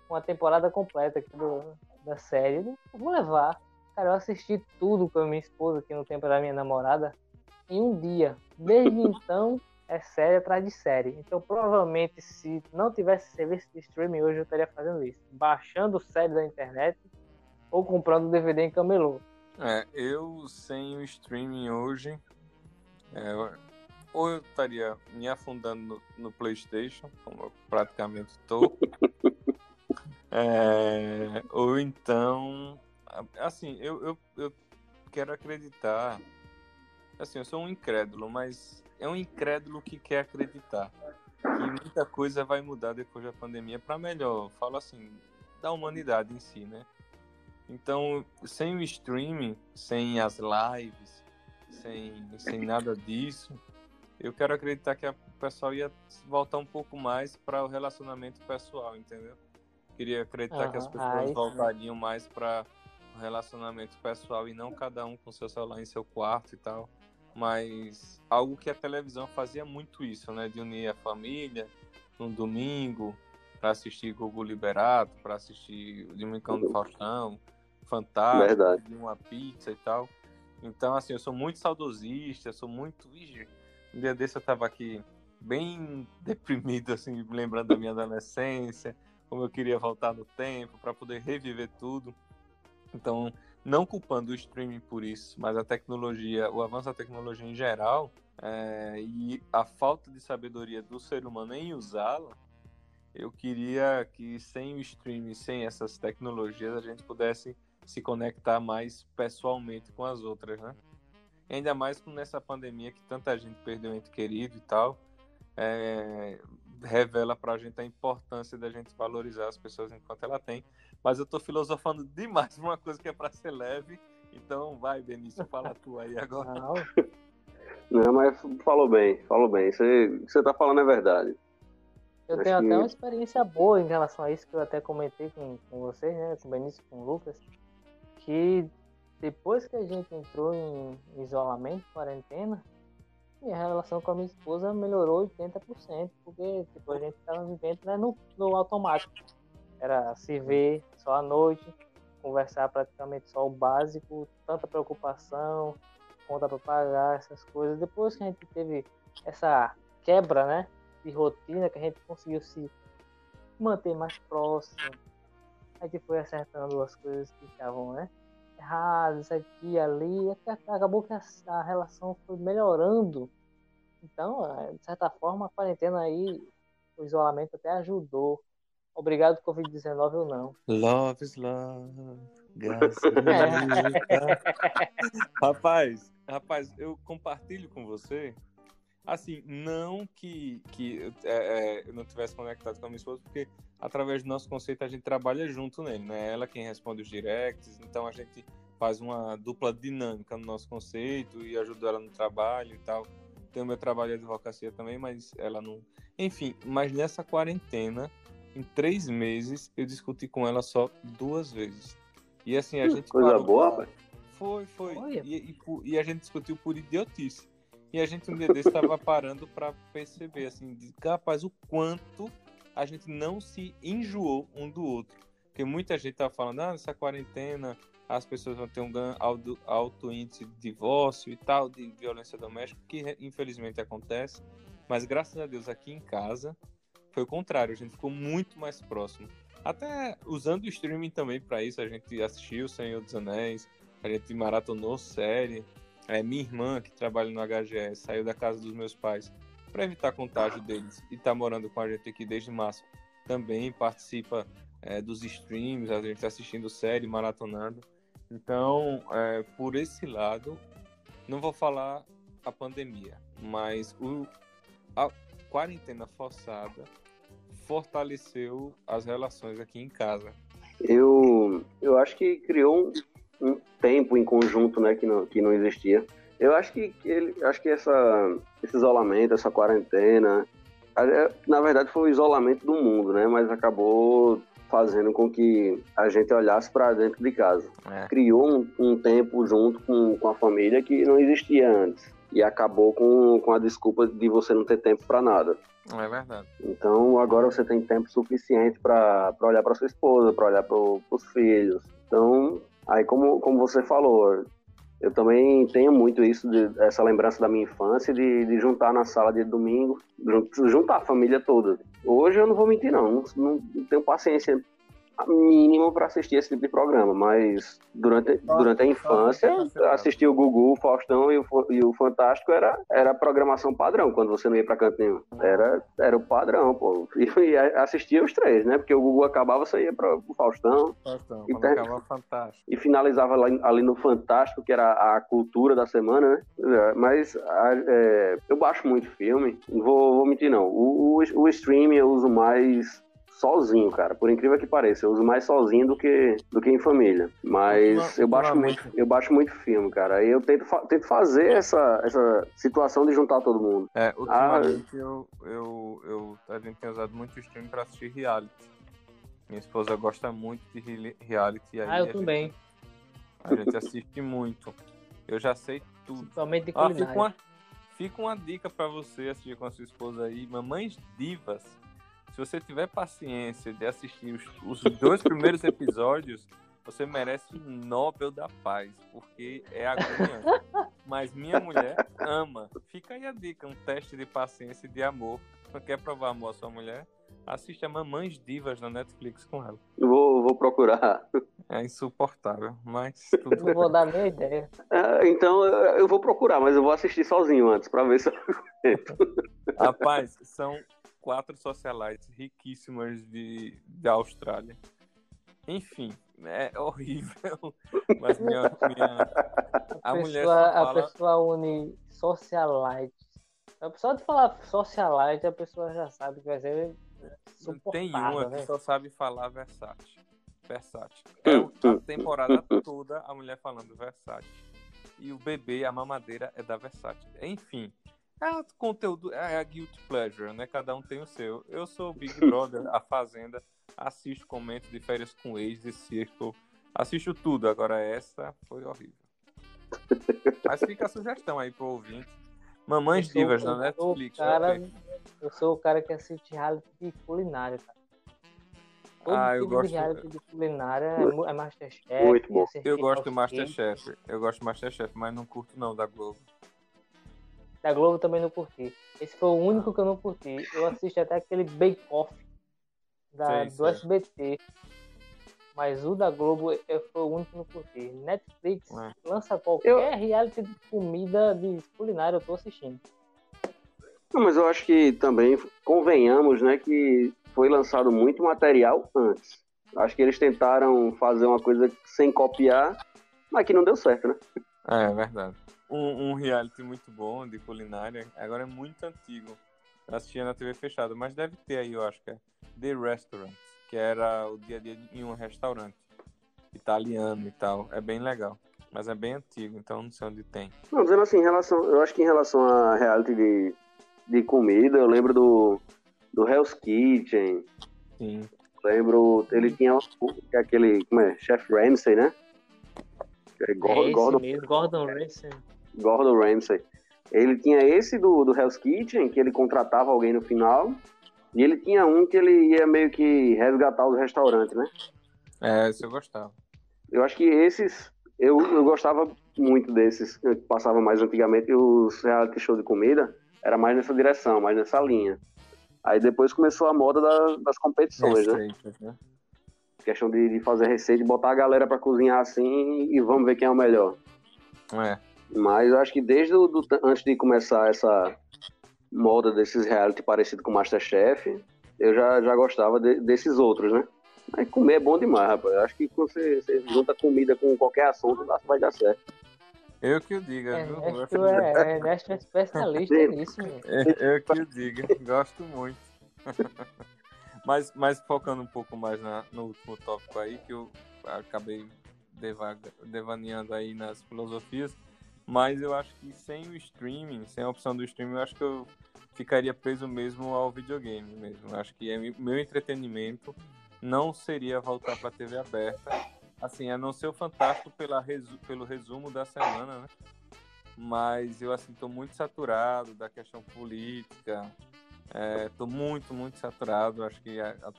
uma temporada completa aqui do, da série. Eu vou levar. Cara, eu assisti tudo com a minha esposa, que no tempo era minha namorada, em um dia. Desde [LAUGHS] então, é série atrás de série. Então, provavelmente, se não tivesse serviço de streaming hoje, eu estaria fazendo isso. Baixando série da internet ou comprando DVD em camelô. É, eu sem o streaming hoje, é, ou eu estaria me afundando no, no PlayStation, como eu praticamente estou, [LAUGHS] É, ou então, assim, eu, eu, eu quero acreditar. Assim, eu sou um incrédulo, mas é um incrédulo que quer acreditar que muita coisa vai mudar depois da pandemia para melhor. Falo assim, da humanidade em si, né? Então, sem o streaming, sem as lives, sem, sem nada disso, eu quero acreditar que o pessoal ia voltar um pouco mais para o relacionamento pessoal, entendeu? Queria acreditar uhum. que as pessoas voltariam mais para o relacionamento pessoal e não cada um com seu celular em seu quarto e tal. Mas algo que a televisão fazia muito isso, né? De unir a família no domingo para assistir Google Liberato, para assistir o Domingão do Faustão, Fantástico, uma pizza e tal. Então, assim, eu sou muito saudosista, sou muito. Ixi, um dia desse eu tava aqui bem deprimido, assim, lembrando da minha adolescência, como eu queria voltar no tempo para poder reviver tudo. Então, não culpando o streaming por isso, mas a tecnologia, o avanço da tecnologia em geral é, e a falta de sabedoria do ser humano em usá-la, eu queria que sem o streaming, sem essas tecnologias, a gente pudesse se conectar mais pessoalmente com as outras, né? Ainda mais com nessa pandemia que tanta gente perdeu ente querido e tal, é, revela pra gente a importância da gente valorizar as pessoas enquanto ela tem. Mas eu tô filosofando demais uma coisa que é para ser leve, então vai, Benício, fala tu aí agora. Não. Não, mas falou bem, falou bem. Você, o que você tá falando é verdade. Eu Acho tenho que... até uma experiência boa em relação a isso que eu até comentei com, com vocês, né? Com o Benício e com o Lucas que depois que a gente entrou em isolamento, quarentena, minha relação com a minha esposa melhorou 80%, porque tipo, a gente estava vivendo né, no, no automático. Era se ver só à noite, conversar praticamente só o básico, tanta preocupação, conta para pagar, essas coisas. Depois que a gente teve essa quebra né, de rotina, que a gente conseguiu se manter mais próximo, a gente foi acertando as coisas que estavam, né? Erradas aqui ali, acabou que a, relação foi melhorando. Então, é, de certa forma, a quarentena aí, o isolamento até ajudou. Obrigado, Covid-19 ou não. Love is love. Graças [LAUGHS] rapaz, rapaz, eu compartilho com você Assim, não que, que é, é, eu não tivesse conectado com a minha esposa, porque através do nosso conceito a gente trabalha junto nele, né? Ela quem responde os directs, então a gente faz uma dupla dinâmica no nosso conceito e ajuda ela no trabalho e tal. Tem o meu trabalho de advocacia também, mas ela não. Enfim, mas nessa quarentena, em três meses, eu discuti com ela só duas vezes. E assim, a hum, gente. Coisa boa, pai. Foi, foi. E, e, e, a gente discutiu por idiotice. E a gente um dia desse estava parando para perceber, assim, de, rapaz, o quanto a gente não se enjoou um do outro. Porque muita gente tava falando, ah, nessa quarentena as pessoas vão ter um alto, alto índice de divórcio e tal, de violência doméstica, que infelizmente acontece. Mas graças a Deus aqui em casa foi o contrário, a gente ficou muito mais próximo. Até usando o streaming também para isso, a gente assistiu Senhor dos Anéis, a gente maratonou série, é, minha irmã, que trabalha no HGS, saiu da casa dos meus pais para evitar contágio deles e está morando com a gente aqui desde março. Também participa é, dos streams, a gente está assistindo série, maratonando. Então, é, por esse lado, não vou falar a pandemia, mas o, a quarentena forçada fortaleceu as relações aqui em casa. Eu, eu acho que criou um tempo em conjunto, né, que não, que não existia. Eu acho que, que ele, acho que essa, esse isolamento, essa quarentena, na verdade foi o isolamento do mundo, né, mas acabou fazendo com que a gente olhasse para dentro de casa. É. Criou um, um, tempo junto com, com a família que não existia antes. E acabou com, com a desculpa de você não ter tempo para nada. É verdade. Então agora você tem tempo suficiente para olhar para sua esposa, para olhar para os filhos. Então Aí, como, como você falou, eu também tenho muito isso, de, essa lembrança da minha infância, de, de juntar na sala de domingo, juntar a família toda. Hoje eu não vou mentir, não, não, não tenho paciência mínimo para assistir esse tipo de programa, mas durante, durante a infância, assistir o Gugu, o Faustão e o, e o Fantástico era, era a programação padrão, quando você não ia para canto nenhum. Era, era o padrão, pô. E, e assistia os três, né? Porque o Gugu acabava, você ia para o Faustão. Faustão, e, ter... E finalizava ali, ali, no Fantástico, que era a cultura da semana, né? É, mas é, eu baixo muito filme, não vou, vou mentir não. O, o, o streaming eu uso mais sozinho, cara. Por incrível que pareça, eu uso mais sozinho do que, do que em família. Mas eu baixo muito, eu baixo muito filme, cara. Aí eu tento, tento fazer essa, essa situação de juntar todo mundo. É, ultimamente ah, eu, eu, eu, a gente tem usado muito stream pra assistir reality. Minha esposa gosta muito de reality. Aí ah, eu também. A gente assiste muito. Eu já sei tudo. Principalmente de culinária. Ah, fica, uma, fica uma dica para você assistir com a sua esposa aí. Mamães Divas. Se você tiver paciência de assistir os, os dois primeiros episódios, você merece o Nobel da Paz, porque é agoniante. Mas minha mulher ama. Fica aí a dica, um teste de paciência e de amor. Quer provar amor à sua mulher? Assiste a Mamães Divas na Netflix com ela. Vou, vou procurar. É insuportável, mas. Tudo... Não vou dar nem ideia. É, então eu vou procurar, mas eu vou assistir sozinho antes, pra ver se eu Rapaz, são quatro socialites riquíssimas de, da Austrália. Enfim, é horrível. [LAUGHS] Mas minha. minha a, a pessoa, mulher fala... A pessoa une socialites. Só de falar socialite, a pessoa já sabe que vai ser. Tem uma né? que só sabe falar versátil. Versátil. É a temporada [LAUGHS] toda a mulher falando versátil. E o bebê, a mamadeira, é da Versátil. Enfim, é conteúdo, é a guilty pleasure, né? Cada um tem o seu. Eu sou o Big [LAUGHS] Brother, a Fazenda, assisto, comento de férias com ex, de circo, assisto tudo. Agora essa foi horrível. Mas fica a sugestão aí pro ouvinte. Mamães Divas na Netflix. Cara, eu sou o cara que assiste reality de culinária, cara. Todo ah, tipo eu gosto de reality de culinária é, é Masterchef. Muito bom. Eu gosto do Masterchef. Eu gosto do Masterchef, mas não curto não da Globo. Da Globo também não curti. Esse foi o único que eu não curti. Eu assisti até aquele Bake Off da, do SBT. Mas o da Globo eu, foi o único que não curti. Netflix é. lança qualquer eu... reality de comida de culinária, eu tô assistindo. Não, mas eu acho que também convenhamos, né, que foi lançado muito material antes. Acho que eles tentaram fazer uma coisa sem copiar, mas que não deu certo, né? É, é verdade um, um, reality muito bom de culinária. Agora é muito antigo. Eu assistia na TV fechada, mas deve ter aí, eu acho que é The Restaurant, que era o dia a dia em um restaurante italiano e tal. É bem legal. Mas é bem antigo, então não sei onde tem. Não, dizendo assim, em relação, eu acho que em relação a reality de, de comida, eu lembro do, do Hell's Kitchen. Sim. Lembro, ele tinha aquele, como é, Chef Ramsay, né? É, Gordon, é Gordon, mesmo, Gordon Ramsay. Gordon Ramsay. Ele tinha esse do, do Hell's Kitchen, que ele contratava alguém no final, e ele tinha um que ele ia meio que resgatar os restaurantes, né? É, esse eu gostava. Eu acho que esses, eu, eu gostava muito desses, que passava mais antigamente, os reality show de comida, era mais nessa direção, mais nessa linha. Aí depois começou a moda da, das competições, né? né? Questão de, de fazer receita, de botar a galera para cozinhar assim e vamos ver quem é o melhor. É. Mas eu acho que desde o, do, antes de começar essa moda desses reality parecido com Masterchef, eu já, já gostava de, desses outros, né? Mas comer é bom demais, rapaz. Eu acho que quando você, você junta comida com qualquer assunto, vai dar certo. Eu que o diga, é, viu? Ernesto é, Ernesto é especialista nisso. É, eu que o diga, gosto muito. [LAUGHS] mas, mas focando um pouco mais na, no último tópico aí, que eu acabei devaneando aí nas filosofias, mas eu acho que sem o streaming, sem a opção do streaming, eu acho que eu ficaria preso mesmo ao videogame mesmo. Eu acho que é meu entretenimento não seria voltar para a TV aberta. Assim, a não ser o fantástico pela resu pelo resumo da semana, né? Mas eu assim tô muito saturado da questão política. É, tô muito, muito saturado. Acho que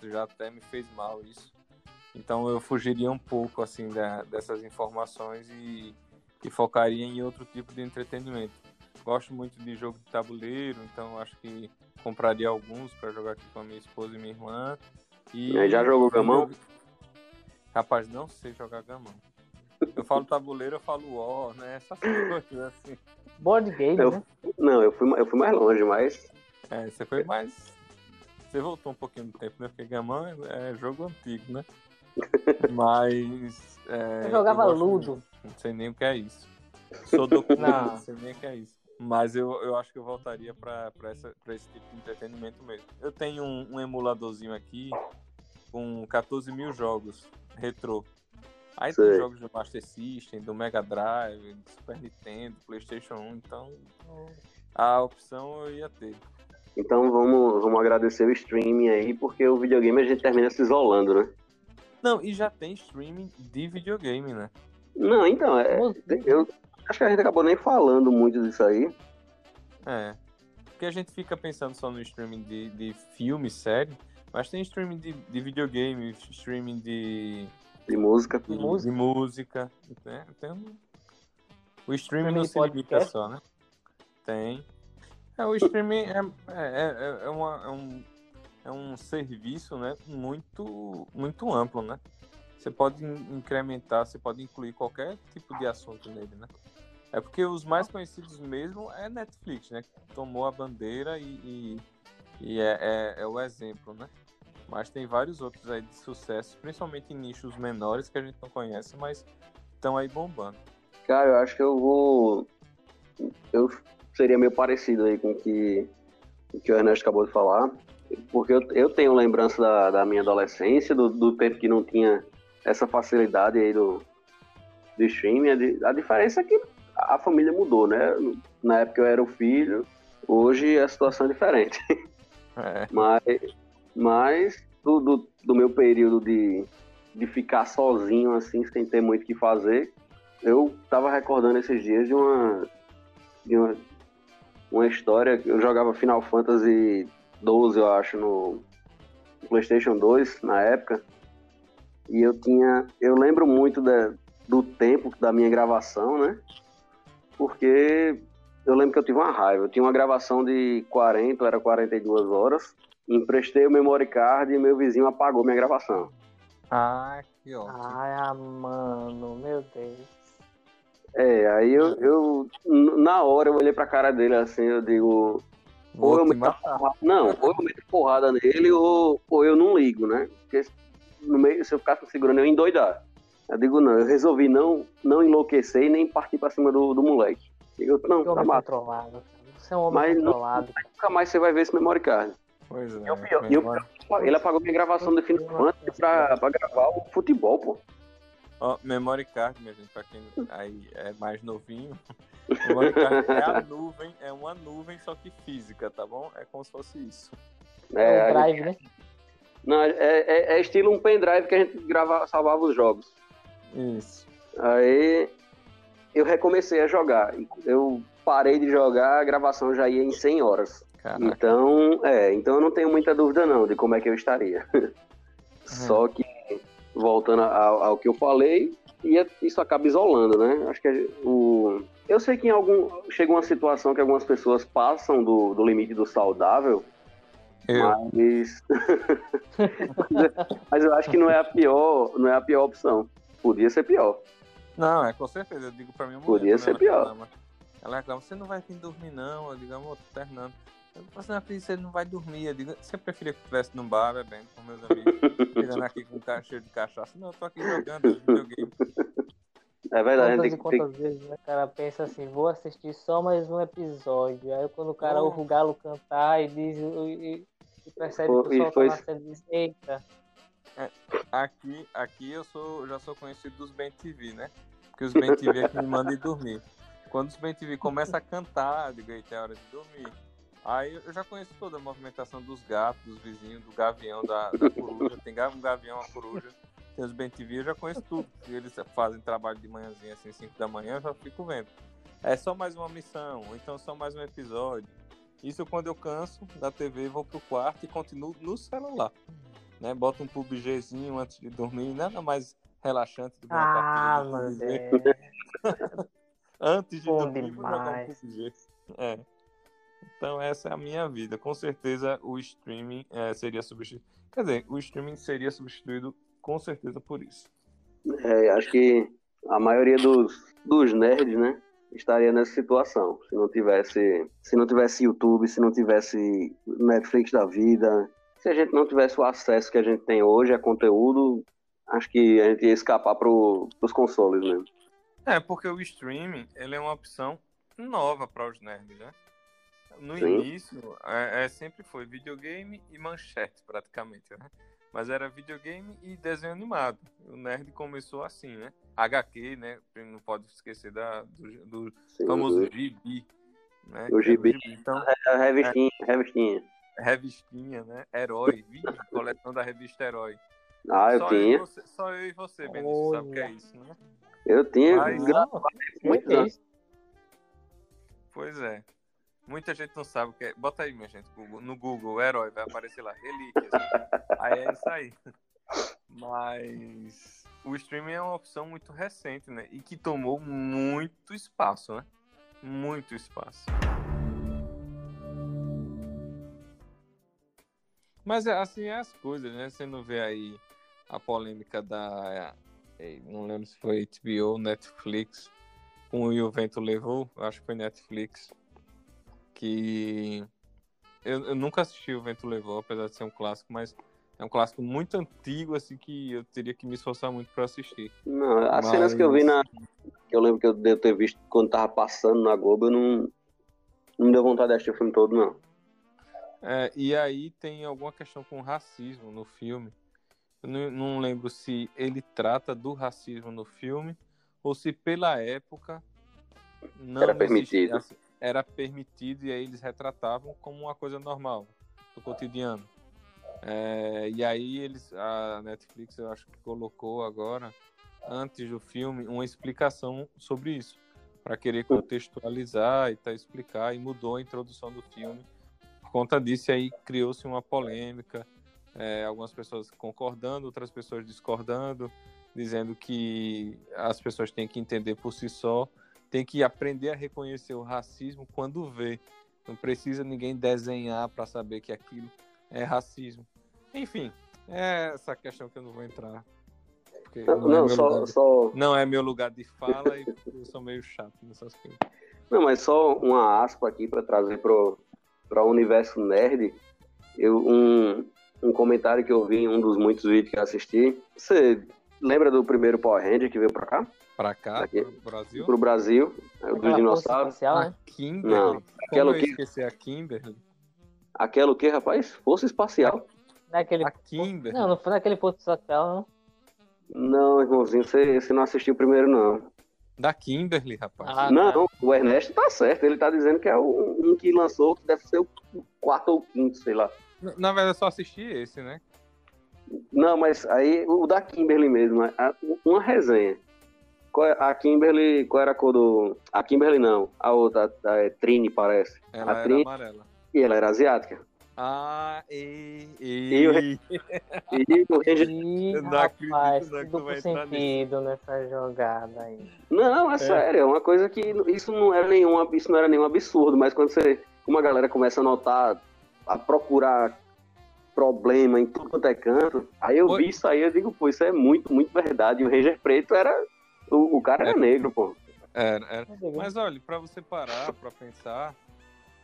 já até me fez mal isso. Então eu fugiria um pouco assim da, dessas informações e e focaria em outro tipo de entretenimento. Gosto muito de jogo de tabuleiro, então acho que compraria alguns para jogar aqui com a minha esposa e minha irmã. E já jogou gamão? Rapaz, não sei jogar gamão. Eu falo tabuleiro, eu falo ó, né? Essas [LAUGHS] coisas assim. Board game, eu, né? Não, eu fui, eu fui mais longe, mas. É, você foi mais. Você voltou um pouquinho do tempo, né? Porque gamão é, é jogo antigo, né? [LAUGHS] Mas. É, eu jogava eu Ludo. Não sei nem o que é isso. Sou do não. não sei nem o que é isso. Mas eu, eu acho que eu voltaria para esse tipo de entretenimento mesmo. Eu tenho um, um, emuladorzinho aqui com 14 mil jogos retrô. Aí Sei. tem jogos do Master System, do Mega Drive, do Super Nintendo, PlayStation 1, então a opção eu ia ter. Então vamos, vamos agradecer o streaming aí, porque o videogame a gente termina se isolando, né? Não, e já tem streaming de videogame, né? Não, então, é, eu acho que a gente acabou nem falando muito disso aí. É. Porque a gente fica pensando só no streaming de, de filme, série, mas tem streaming de, de videogame, streaming de, De música. de, música. de música. Né? Tem um- O streaming não se limita só, né? Tem. É, o streaming é, é, é, é, uma- é um, é um serviço né, muito, muito amplo, né? Você pode in- incrementar, você pode incluir qualquer tipo de assunto nele, né? É porque os mais conhecidos mesmo é Netflix, né? Que tomou a bandeira e, e, e é, é, é o exemplo, né? Mas tem vários outros aí de sucesso, principalmente em nichos menores que a gente não conhece, mas estão aí bombando. Cara, eu acho que eu vou. Eu seria meio parecido aí com o que, o que o Ernesto acabou de falar. Porque eu, eu tenho lembrança da, da minha adolescência, do, do tempo que não tinha essa facilidade aí do, do streaming. A, di- a diferença é que a família mudou, né? Na época eu era o filho, hoje a situação é diferente. [LAUGHS] É. Mas, mas do, do, do meu período de, de ficar sozinho, assim, sem ter muito o que fazer, eu tava recordando esses dias de uma, de uma, uma história. Eu jogava Final Fantasy 12, eu acho, no PlayStation 2, na época. E eu tinha. Eu lembro muito da, do tempo da minha gravação, né? Porque eu lembro que eu tive uma raiva. Eu tinha uma gravação de 40, era 42 horas. Emprestei o memory card e meu vizinho apagou minha gravação. Ah, que ótimo. Ai, ah, mano, meu Deus. É, aí eu, eu na hora eu olhei pra cara dele assim, eu digo, Vou ou eu meto porrada, não, ou eu meto porrada nele ou, ou eu não ligo, né? Porque no meio, se eu ficasse segurando eu ia endoidar. Eu digo, não, eu resolvi não, não enlouquecer e nem partir pra cima do, do moleque. Eu, não, Que tá homem mato. Você é um homem Mas não- controlado. Nunca mais você vai ver esse memory card. Pois é. E o pior- e o Memória- Ele apagou minha gravação do Final Fantasy pra, pra gravar o futebol, pô. Ó, memory card, minha gente, pra quem aí é mais novinho. [LAUGHS] Memory card é a nuvem, é uma nuvem, só que física, tá bom? É como se fosse isso. É É, um drive, né? Não, é, é- é estilo um pendrive que a gente grava, salvava os jogos. Isso. Aí eu recomecei a jogar. Eu parei de jogar, a gravação já ia em 100 horas. Caraca. Então, é, então eu não tenho muita dúvida não de como é que eu estaria. [LAUGHS] Só que, voltando ao, ao que eu falei, ia- isso acaba isolando, né? Acho que o... Eu sei que em algum... Chega uma situação que algumas pessoas passam do, do limite do saudável, Eu, mas... [LAUGHS] mas eu acho que não é a pior, não é a pior opção. Podia ser pior. Não, é com certeza. Eu digo pra minha mulher. Podia ser ela pior. Reclama, ela reclama, você não vai vir dormir, não. Eu digo, amor, tô terminando. Eu assim, não, filho, você não vai dormir. Eu digo, você preferia que estivesse num bar bebendo com meus amigos, [LAUGHS] chegando aqui com um cara cheio de cachaça. Não, eu tô aqui jogando videogame. É verdade, Quantas e tem, tem, quantas vezes né, o cara pensa assim, vou assistir só mais um episódio. Aí quando o cara Oh. ouve o galo cantar e diz e, e percebe Pô, que o e sol foi- tá nascendo, diz, eita, Aqui, aqui eu sou, já sou conhecido dos Ben TV, né? Porque os Ben TV é que me mandam ir dormir. Quando os Ben TV começam a cantar, eu digo, eita, é hora de dormir. Aí eu já conheço toda a movimentação dos gatos, dos vizinhos, do gavião, da, da coruja. Tem um gavião, uma coruja. Tem os Ben TV, eu já conheço tudo. Eles fazem trabalho de manhãzinha, assim, 5 da manhã, eu já fico vendo. É só mais uma missão, ou então só mais um episódio. Isso quando eu canso da TV, vou pro quarto e continuo no celular. Né? Bota um PUBGzinho antes de dormir, nada mais relaxante do que uma ah, partida. [LAUGHS] Antes de Bom dormir, vou jogar um. PUBG. É. Então essa é a minha vida. Com certeza o streaming é, seria substituído. Quer dizer, o streaming seria substituído com certeza por isso. é, acho que a maioria dos, dos nerds, né, estaria nessa situação. Se não tivesse, se não tivesse YouTube, se não tivesse Netflix da vida, se a gente não tivesse o acesso que a gente tem hoje a conteúdo, acho que a gente ia escapar pro, pros consoles mesmo. É, porque o streaming ele é uma opção nova para os nerds, né? No Sim. início, é, é, sempre foi videogame e manchete, praticamente, né? Mas era videogame e desenho animado. O nerd começou assim, né? HQ, né? Não pode esquecer da, do, do Sim, famoso gibi, né? O gibi. Então, a revistinha, revistinha. revistinha, né? Herói, Vixe, coleção da revista Herói. Ah, eu só, eu e tinha. você, só eu e você, Benício, sabe o que é isso, né? Eu tinha. Mas- Não, é anos. isso? Pois é. Muita gente não sabe o que é. Bota aí, minha gente, Google- no Google, herói, vai aparecer lá, relíquias. aí é isso aí. Mas o streaming é uma opção muito recente, né? E que tomou muito espaço, né? Muito espaço. Mas é assim é as coisas, né? Você não vê aí a polêmica da. Não lembro se foi HBO ou Netflix com o Vento Levou, acho que foi Netflix, que eu, eu nunca assisti o Vento Levou, apesar de ser um clássico, mas é um clássico muito antigo, assim, que eu teria que me esforçar muito para assistir. Não, as Mas- cenas que eu vi na. que eu lembro que eu devo ter visto quando tava passando na Globo, eu não. Não me deu vontade de assistir o filme todo, não. É, e aí tem alguma questão com racismo no filme. Eu não, não lembro se ele trata do racismo no filme ou se pela época não Era existia- permitido. assim, era permitido e aí eles retratavam como uma coisa normal do cotidiano. É, e aí eles a Netflix eu acho que colocou agora antes do filme uma explicação sobre isso para querer contextualizar e tá, explicar e mudou a introdução do filme por conta disso, aí criou-se uma polêmica, é, algumas pessoas concordando, outras pessoas discordando, dizendo que as pessoas têm que entender por si só, tem que aprender a reconhecer o racismo quando vê. Não precisa ninguém desenhar para saber que aquilo é racismo. Enfim, é essa questão que eu não vou entrar. Não, não é não, meu só, lugar de- só. não é meu lugar de fala e eu sou meio chato nessas coisas. Não, mas só uma aspa aqui para trazer para o universo nerd. Eu, um, um comentário que eu vi em um dos muitos vídeos que eu assisti. Você lembra do primeiro Power Ranger que veio pra cá? Pra cá, Aqui. pro Brasil? Pro Brasil? O Aquela dos força dinossauros? espacial, A né? Kimberly. Não, Como aquela eu que- esqueci a Kimberly? Aquela o que, rapaz? Força Espacial. Naquele... A Kimberly. Não, não foi naquele força espacial, não. Não, irmãozinho, você, você não assistiu o primeiro, não. Da Kimberly, rapaz. Ah, não, o Ernesto tá certo. Ele tá dizendo que é o, um que lançou, que deve ser o quarto ou quinto, sei lá. Na- Na verdade, eu só assisti esse, né? Não, mas aí o da Kimberly mesmo, a- uma resenha. É- a Kimberly, qual era a cor do. A Kimberly não, a outra, a, é Trini parece. Ela A era Trini- amarela. E ela era asiática. Ah, e, E o e... [LAUGHS] E o Ranger. Ih, Eu não acredito, rapaz, não, que que tu duplo vai sentido nessa jogada aí. Não, é, sério, é uma coisa que isso não era nenhum, isso não era nenhum absurdo, mas quando você, uma galera começa a notar, a procurar problema em tudo quanto é canto, aí eu Oi. vi isso aí, eu digo, pô, isso é muito, muito verdade. E o Ranger Preto era. O, o cara era É. negro, pô. Era, era. Mas, olha, pra você parar pra pensar,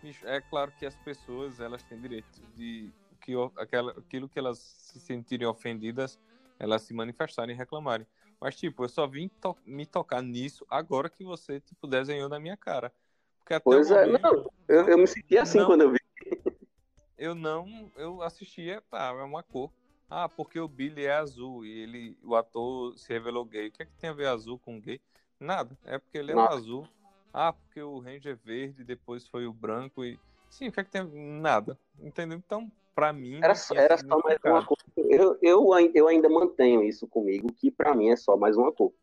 bicho, é claro que as pessoas elas têm direito de que aquela, aquilo que elas se sentirem ofendidas, elas se manifestarem e reclamarem. Mas tipo, eu só vim to- me tocar nisso agora que você tipo desenhou na minha cara. Porque até Pois é, momento, não, eu, eu me senti assim Não. quando eu vi. Eu não, eu assistia, tá, é uma cor. Ah, porque o Billy é azul e ele, o ator se revelou gay. O que é que tem a ver azul com gay? Nada. É porque ele é Nada. azul. Ah, porque o Ranger é verde, depois foi o branco e sim, o que é que tem? Nada. Entendeu? Então, pra mim, Era, só- era só mais significado. uma cor. Eu, eu, eu ainda mantenho isso comigo, que pra mim é só mais uma cor.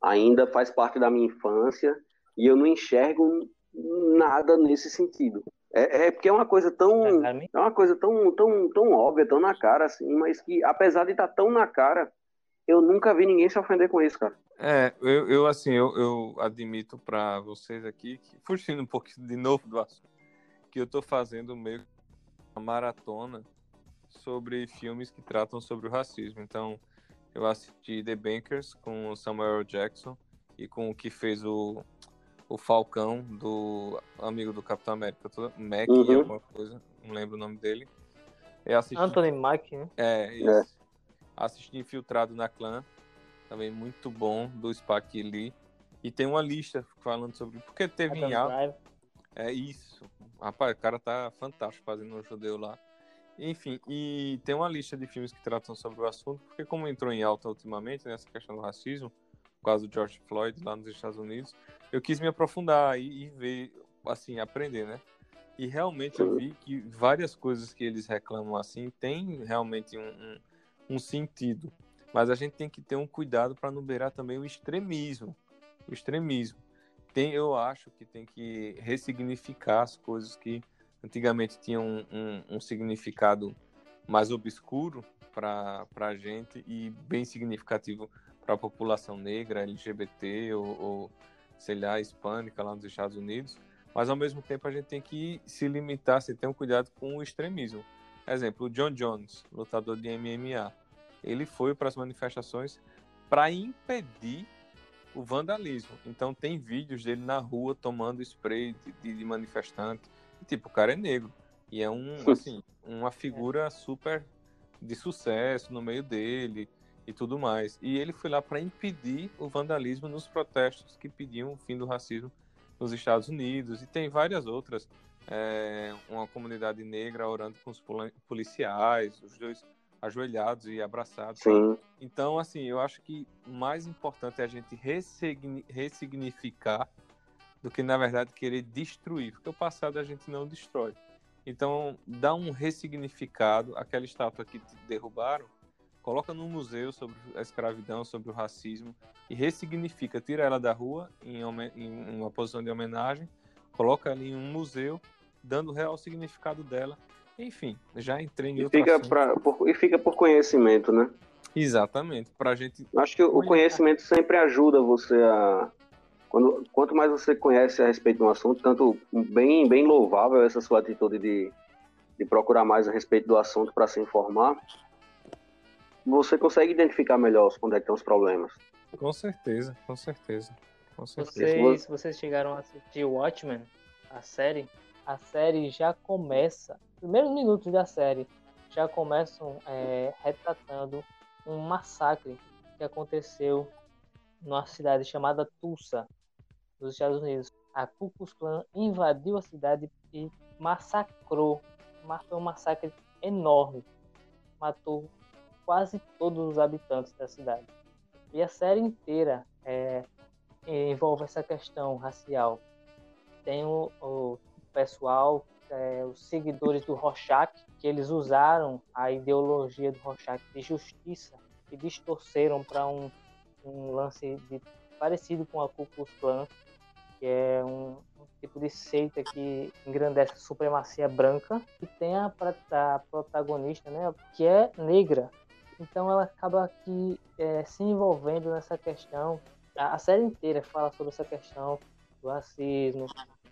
Ainda faz parte da minha infância e eu não enxergo nada nesse sentido. É, é porque é uma coisa tão. É uma coisa tão, tão, tão óbvia, tão na cara, assim, mas que, apesar de estar tão na cara, eu nunca vi ninguém se ofender com isso, cara. É, eu, eu assim, eu, eu admito pra vocês aqui, que, fugindo um pouquinho de novo do assunto, que eu tô fazendo meio que uma maratona sobre filmes que tratam sobre o racismo. Então, eu assisti The Bankers com o Samuel L. Jackson e com o que fez o, o Falcão, do amigo do Capitão América, Mac Uhum. alguma coisa, não lembro o nome dele. Eu assisti Anthony Mack, né? é, isso. Assisti Infiltrado na Clã, também muito bom, do Spike Lee. E tem uma lista falando sobre. Porque teve em alta. É isso. Rapaz, o cara tá fantástico fazendo um judeu lá. Enfim, e tem uma lista de filmes que tratam sobre o assunto, porque como entrou em alta ultimamente nessa questão do racismo, causa do George Floyd lá nos Estados Unidos, eu quis me aprofundar e, e ver, assim, aprender, né? E realmente eu vi que várias coisas que eles reclamam assim têm realmente um, um, um sentido. Mas a gente tem que ter um cuidado para não beirar também o extremismo. O extremismo. Tem, eu acho que tem que ressignificar as coisas que antigamente tinham um, um, um significado mais obscuro para a gente e bem significativo para a população negra, LGBT ou, ou, sei lá, hispânica lá nos Estados Unidos. Mas ao mesmo tempo a gente tem que se limitar, se ter um cuidado com o extremismo. Exemplo, o John Jones, lutador de MMA, ele foi para as manifestações para impedir o vandalismo. Então tem vídeos dele na rua tomando spray de, de manifestante. E, tipo, o cara é negro e é um [LAUGHS] assim uma figura super de sucesso no meio dele e tudo mais. E ele foi lá para impedir o vandalismo nos protestos que pediam o fim do racismo nos Estados Unidos e tem várias outras. É, uma comunidade negra orando com os policiais, os dois ajoelhados e abraçados. Sim. Então, assim, eu acho que mais importante é a gente ressignificar do que, na verdade, querer destruir, porque o passado a gente não destrói. Então, dá um ressignificado àquela estátua que derrubaram, coloca num museu sobre a escravidão, sobre o racismo e ressignifica, tira ela da rua em, em uma posição de homenagem, coloca ali em um museu, dando o real significado dela. Enfim, já entrei em e fica, pra, por, e fica por conhecimento, né? Exatamente, pra gente. Acho que o conhecimento sempre ajuda você a. Quando, quanto mais você conhece a respeito de um assunto, tanto bem, bem louvável essa sua atitude de, de procurar mais a respeito do assunto para se informar, você consegue identificar melhor onde é que estão os problemas. Com certeza, com certeza. Com certeza. Vocês, vocês chegaram a assistir Watchmen, a série? A série já começa, primeiros minutos da série, já começam é, retratando um massacre que aconteceu numa cidade chamada Tulsa, nos Estados Unidos. A Ku Klux Klan invadiu a cidade e massacrou. Foi um massacre enorme. Matou quase todos os habitantes da cidade. E a série inteira é, envolve essa questão racial. Tem o, o pessoal, é, os seguidores do Rorschach, que eles usaram a ideologia do Rorschach de justiça e distorceram para um, um, lance de, parecido com a Ku Klux Klan, que é um, um, tipo de seita que engrandece a supremacia branca, e tem a, a protagonista, né, que é negra, então ela acaba é, se envolvendo nessa questão. A, a, série inteira fala sobre essa questão do racismo.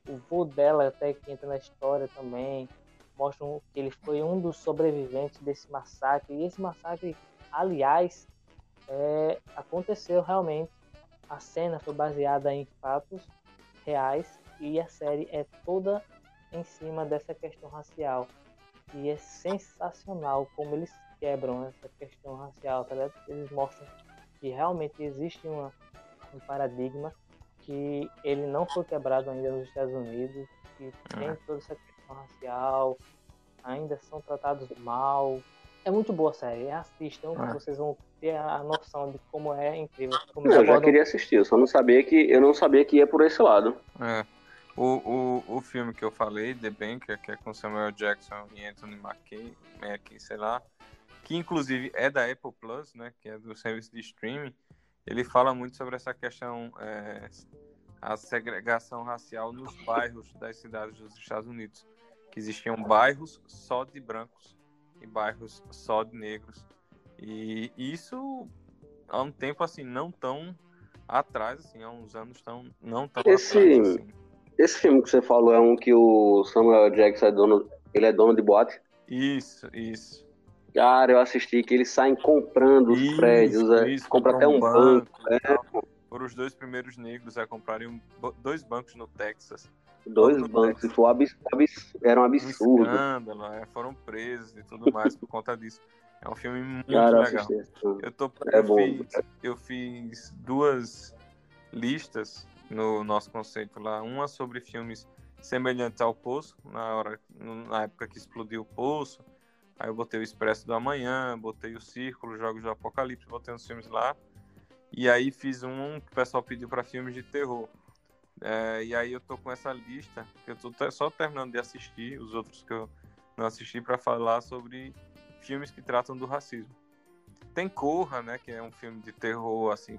O vô dela até que entra na história também. Mostram que ele foi um dos sobreviventes desse massacre. E esse massacre, aliás, é, aconteceu realmente. A cena foi baseada em fatos reais e a série é toda em cima dessa questão racial. E é sensacional como eles quebram essa questão racial, tá ligado? Eles mostram que realmente existe uma, um paradigma que ele não foi quebrado ainda nos Estados Unidos, que tem ah. toda essa questão racial, ainda são tratados mal. É muito boa a série, assistam, ah. vocês vão ter a noção de como é incrível. Como eu já queria assistir, eu só não sabia que eu não sabia que ia por esse lado. É. O, o, o filme que eu falei, The Banker, que é com Samuel Jackson e Anthony Mackie, Mackie sei lá, que inclusive é da Apple Plus, né, que é do serviço de streaming, ele fala muito sobre essa questão, é, a segregação racial nos bairros das cidades dos Estados Unidos, que existiam bairros só de brancos e bairros só de negros. E isso há um tempo assim não tão atrás, assim, há uns anos tão não tão esse, atrás, assim. Esse filme que você falou é um que o Samuel Jackson é dono, ele é dono de boate? Isso, isso. Cara, eu assisti que eles saem comprando os prédios, é, isso, compra até um banco. banco né? Foram os dois primeiros negros a comprarem um, dois bancos no Texas. Dois no bancos, Texas. foi abs, abs, era um absurdo. Um escândalo, é, foram presos e tudo mais por conta disso. É um filme muito Cara, legal. Eu, tô, é eu, bom. Fiz, eu fiz duas listas no nosso conceito lá. Uma sobre filmes semelhantes ao Poço, na, hora, na época que explodiu o Poço Aí eu botei o Expresso do Amanhã, botei o Círculo, Jogos do Apocalipse, botei uns filmes lá. E aí fiz um que o pessoal pediu para filmes de terror. É, e aí eu tô com essa lista, que eu tô só terminando de assistir, os outros que eu não assisti, para falar sobre filmes que tratam do racismo. Tem Corra, né, que é um filme de terror, assim,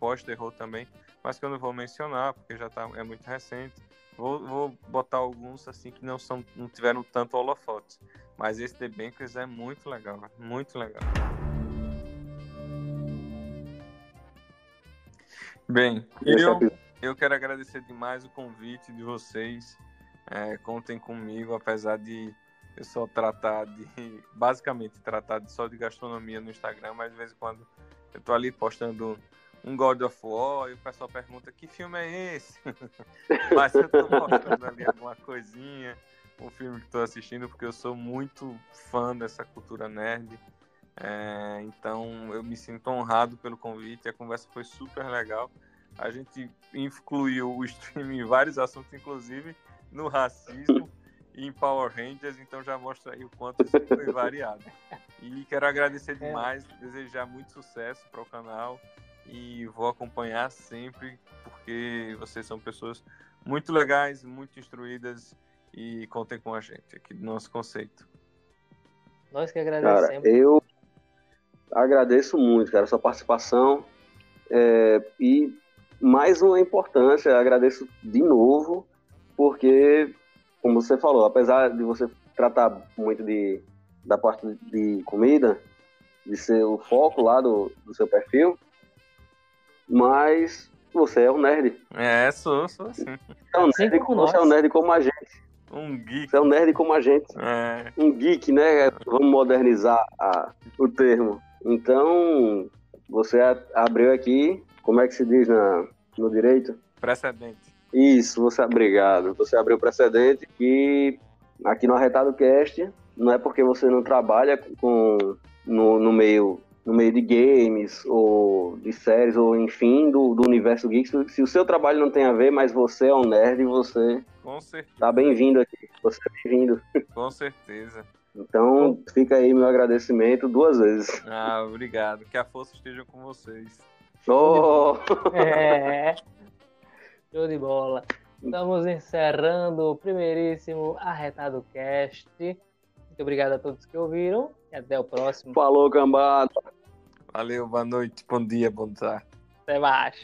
pós-terror também, mas que eu não vou mencionar, porque já tá, é muito recente. Vou, vou botar alguns, assim, que não, são, não tiveram tanto holofotes. Mas esse The Bankers é muito legal, muito legal. Bem, eu, eu quero agradecer demais o convite de vocês. É, contem comigo, apesar de eu só tratar de. Basicamente, tratar de, só de gastronomia no Instagram, mas de vez em quando eu tô ali postando um God of War e o pessoal pergunta que filme é esse? [LAUGHS] mas eu tô postando ali alguma coisinha, um filme que tô assistindo, porque eu sou muito fã dessa cultura nerd. É, então eu me sinto honrado pelo convite, a conversa foi super legal. A gente incluiu o stream em vários assuntos, inclusive no racismo em Power Rangers, então já mostra aí o quanto isso foi variado. E quero agradecer é. demais, desejar muito sucesso para o canal e vou acompanhar sempre, porque vocês são pessoas muito legais, muito instruídas e contem com a gente aqui do nosso conceito. Nós que agradecemos. Cara, eu agradeço muito, cara, a sua participação é, e mais uma importância, agradeço de novo, porque como você falou, apesar de você tratar muito de, da parte de comida, de ser o foco lá do, do seu perfil, mas você é um nerd. É, sou, sou sim. Você é um nerd, como, você é um nerd como a gente. Um geek. Você é um nerd como a gente. É. Um geek, né? Vamos modernizar a, o termo. Então, você abriu aqui, como é que se diz na, no direito? Precedente. Isso, você, obrigado. Você abriu precedente que aqui no Arretado Cast, não é porque você não trabalha com no, no meio no meio de games ou de séries ou enfim do, do universo geek, se o seu trabalho não tem a ver, mas você é um nerd, você com certeza. tá bem-vindo aqui. Você é bem-vindo. Com certeza. Então, fica aí meu agradecimento duas vezes. Ah, obrigado. Que a força esteja com vocês. Oh! É. Show de bola. Estamos encerrando o primeiríssimo Arretado Cast. Muito obrigado a todos que ouviram e até o próximo. Falou, cambada. Valeu, boa noite, bom dia, bom tarde. Até mais.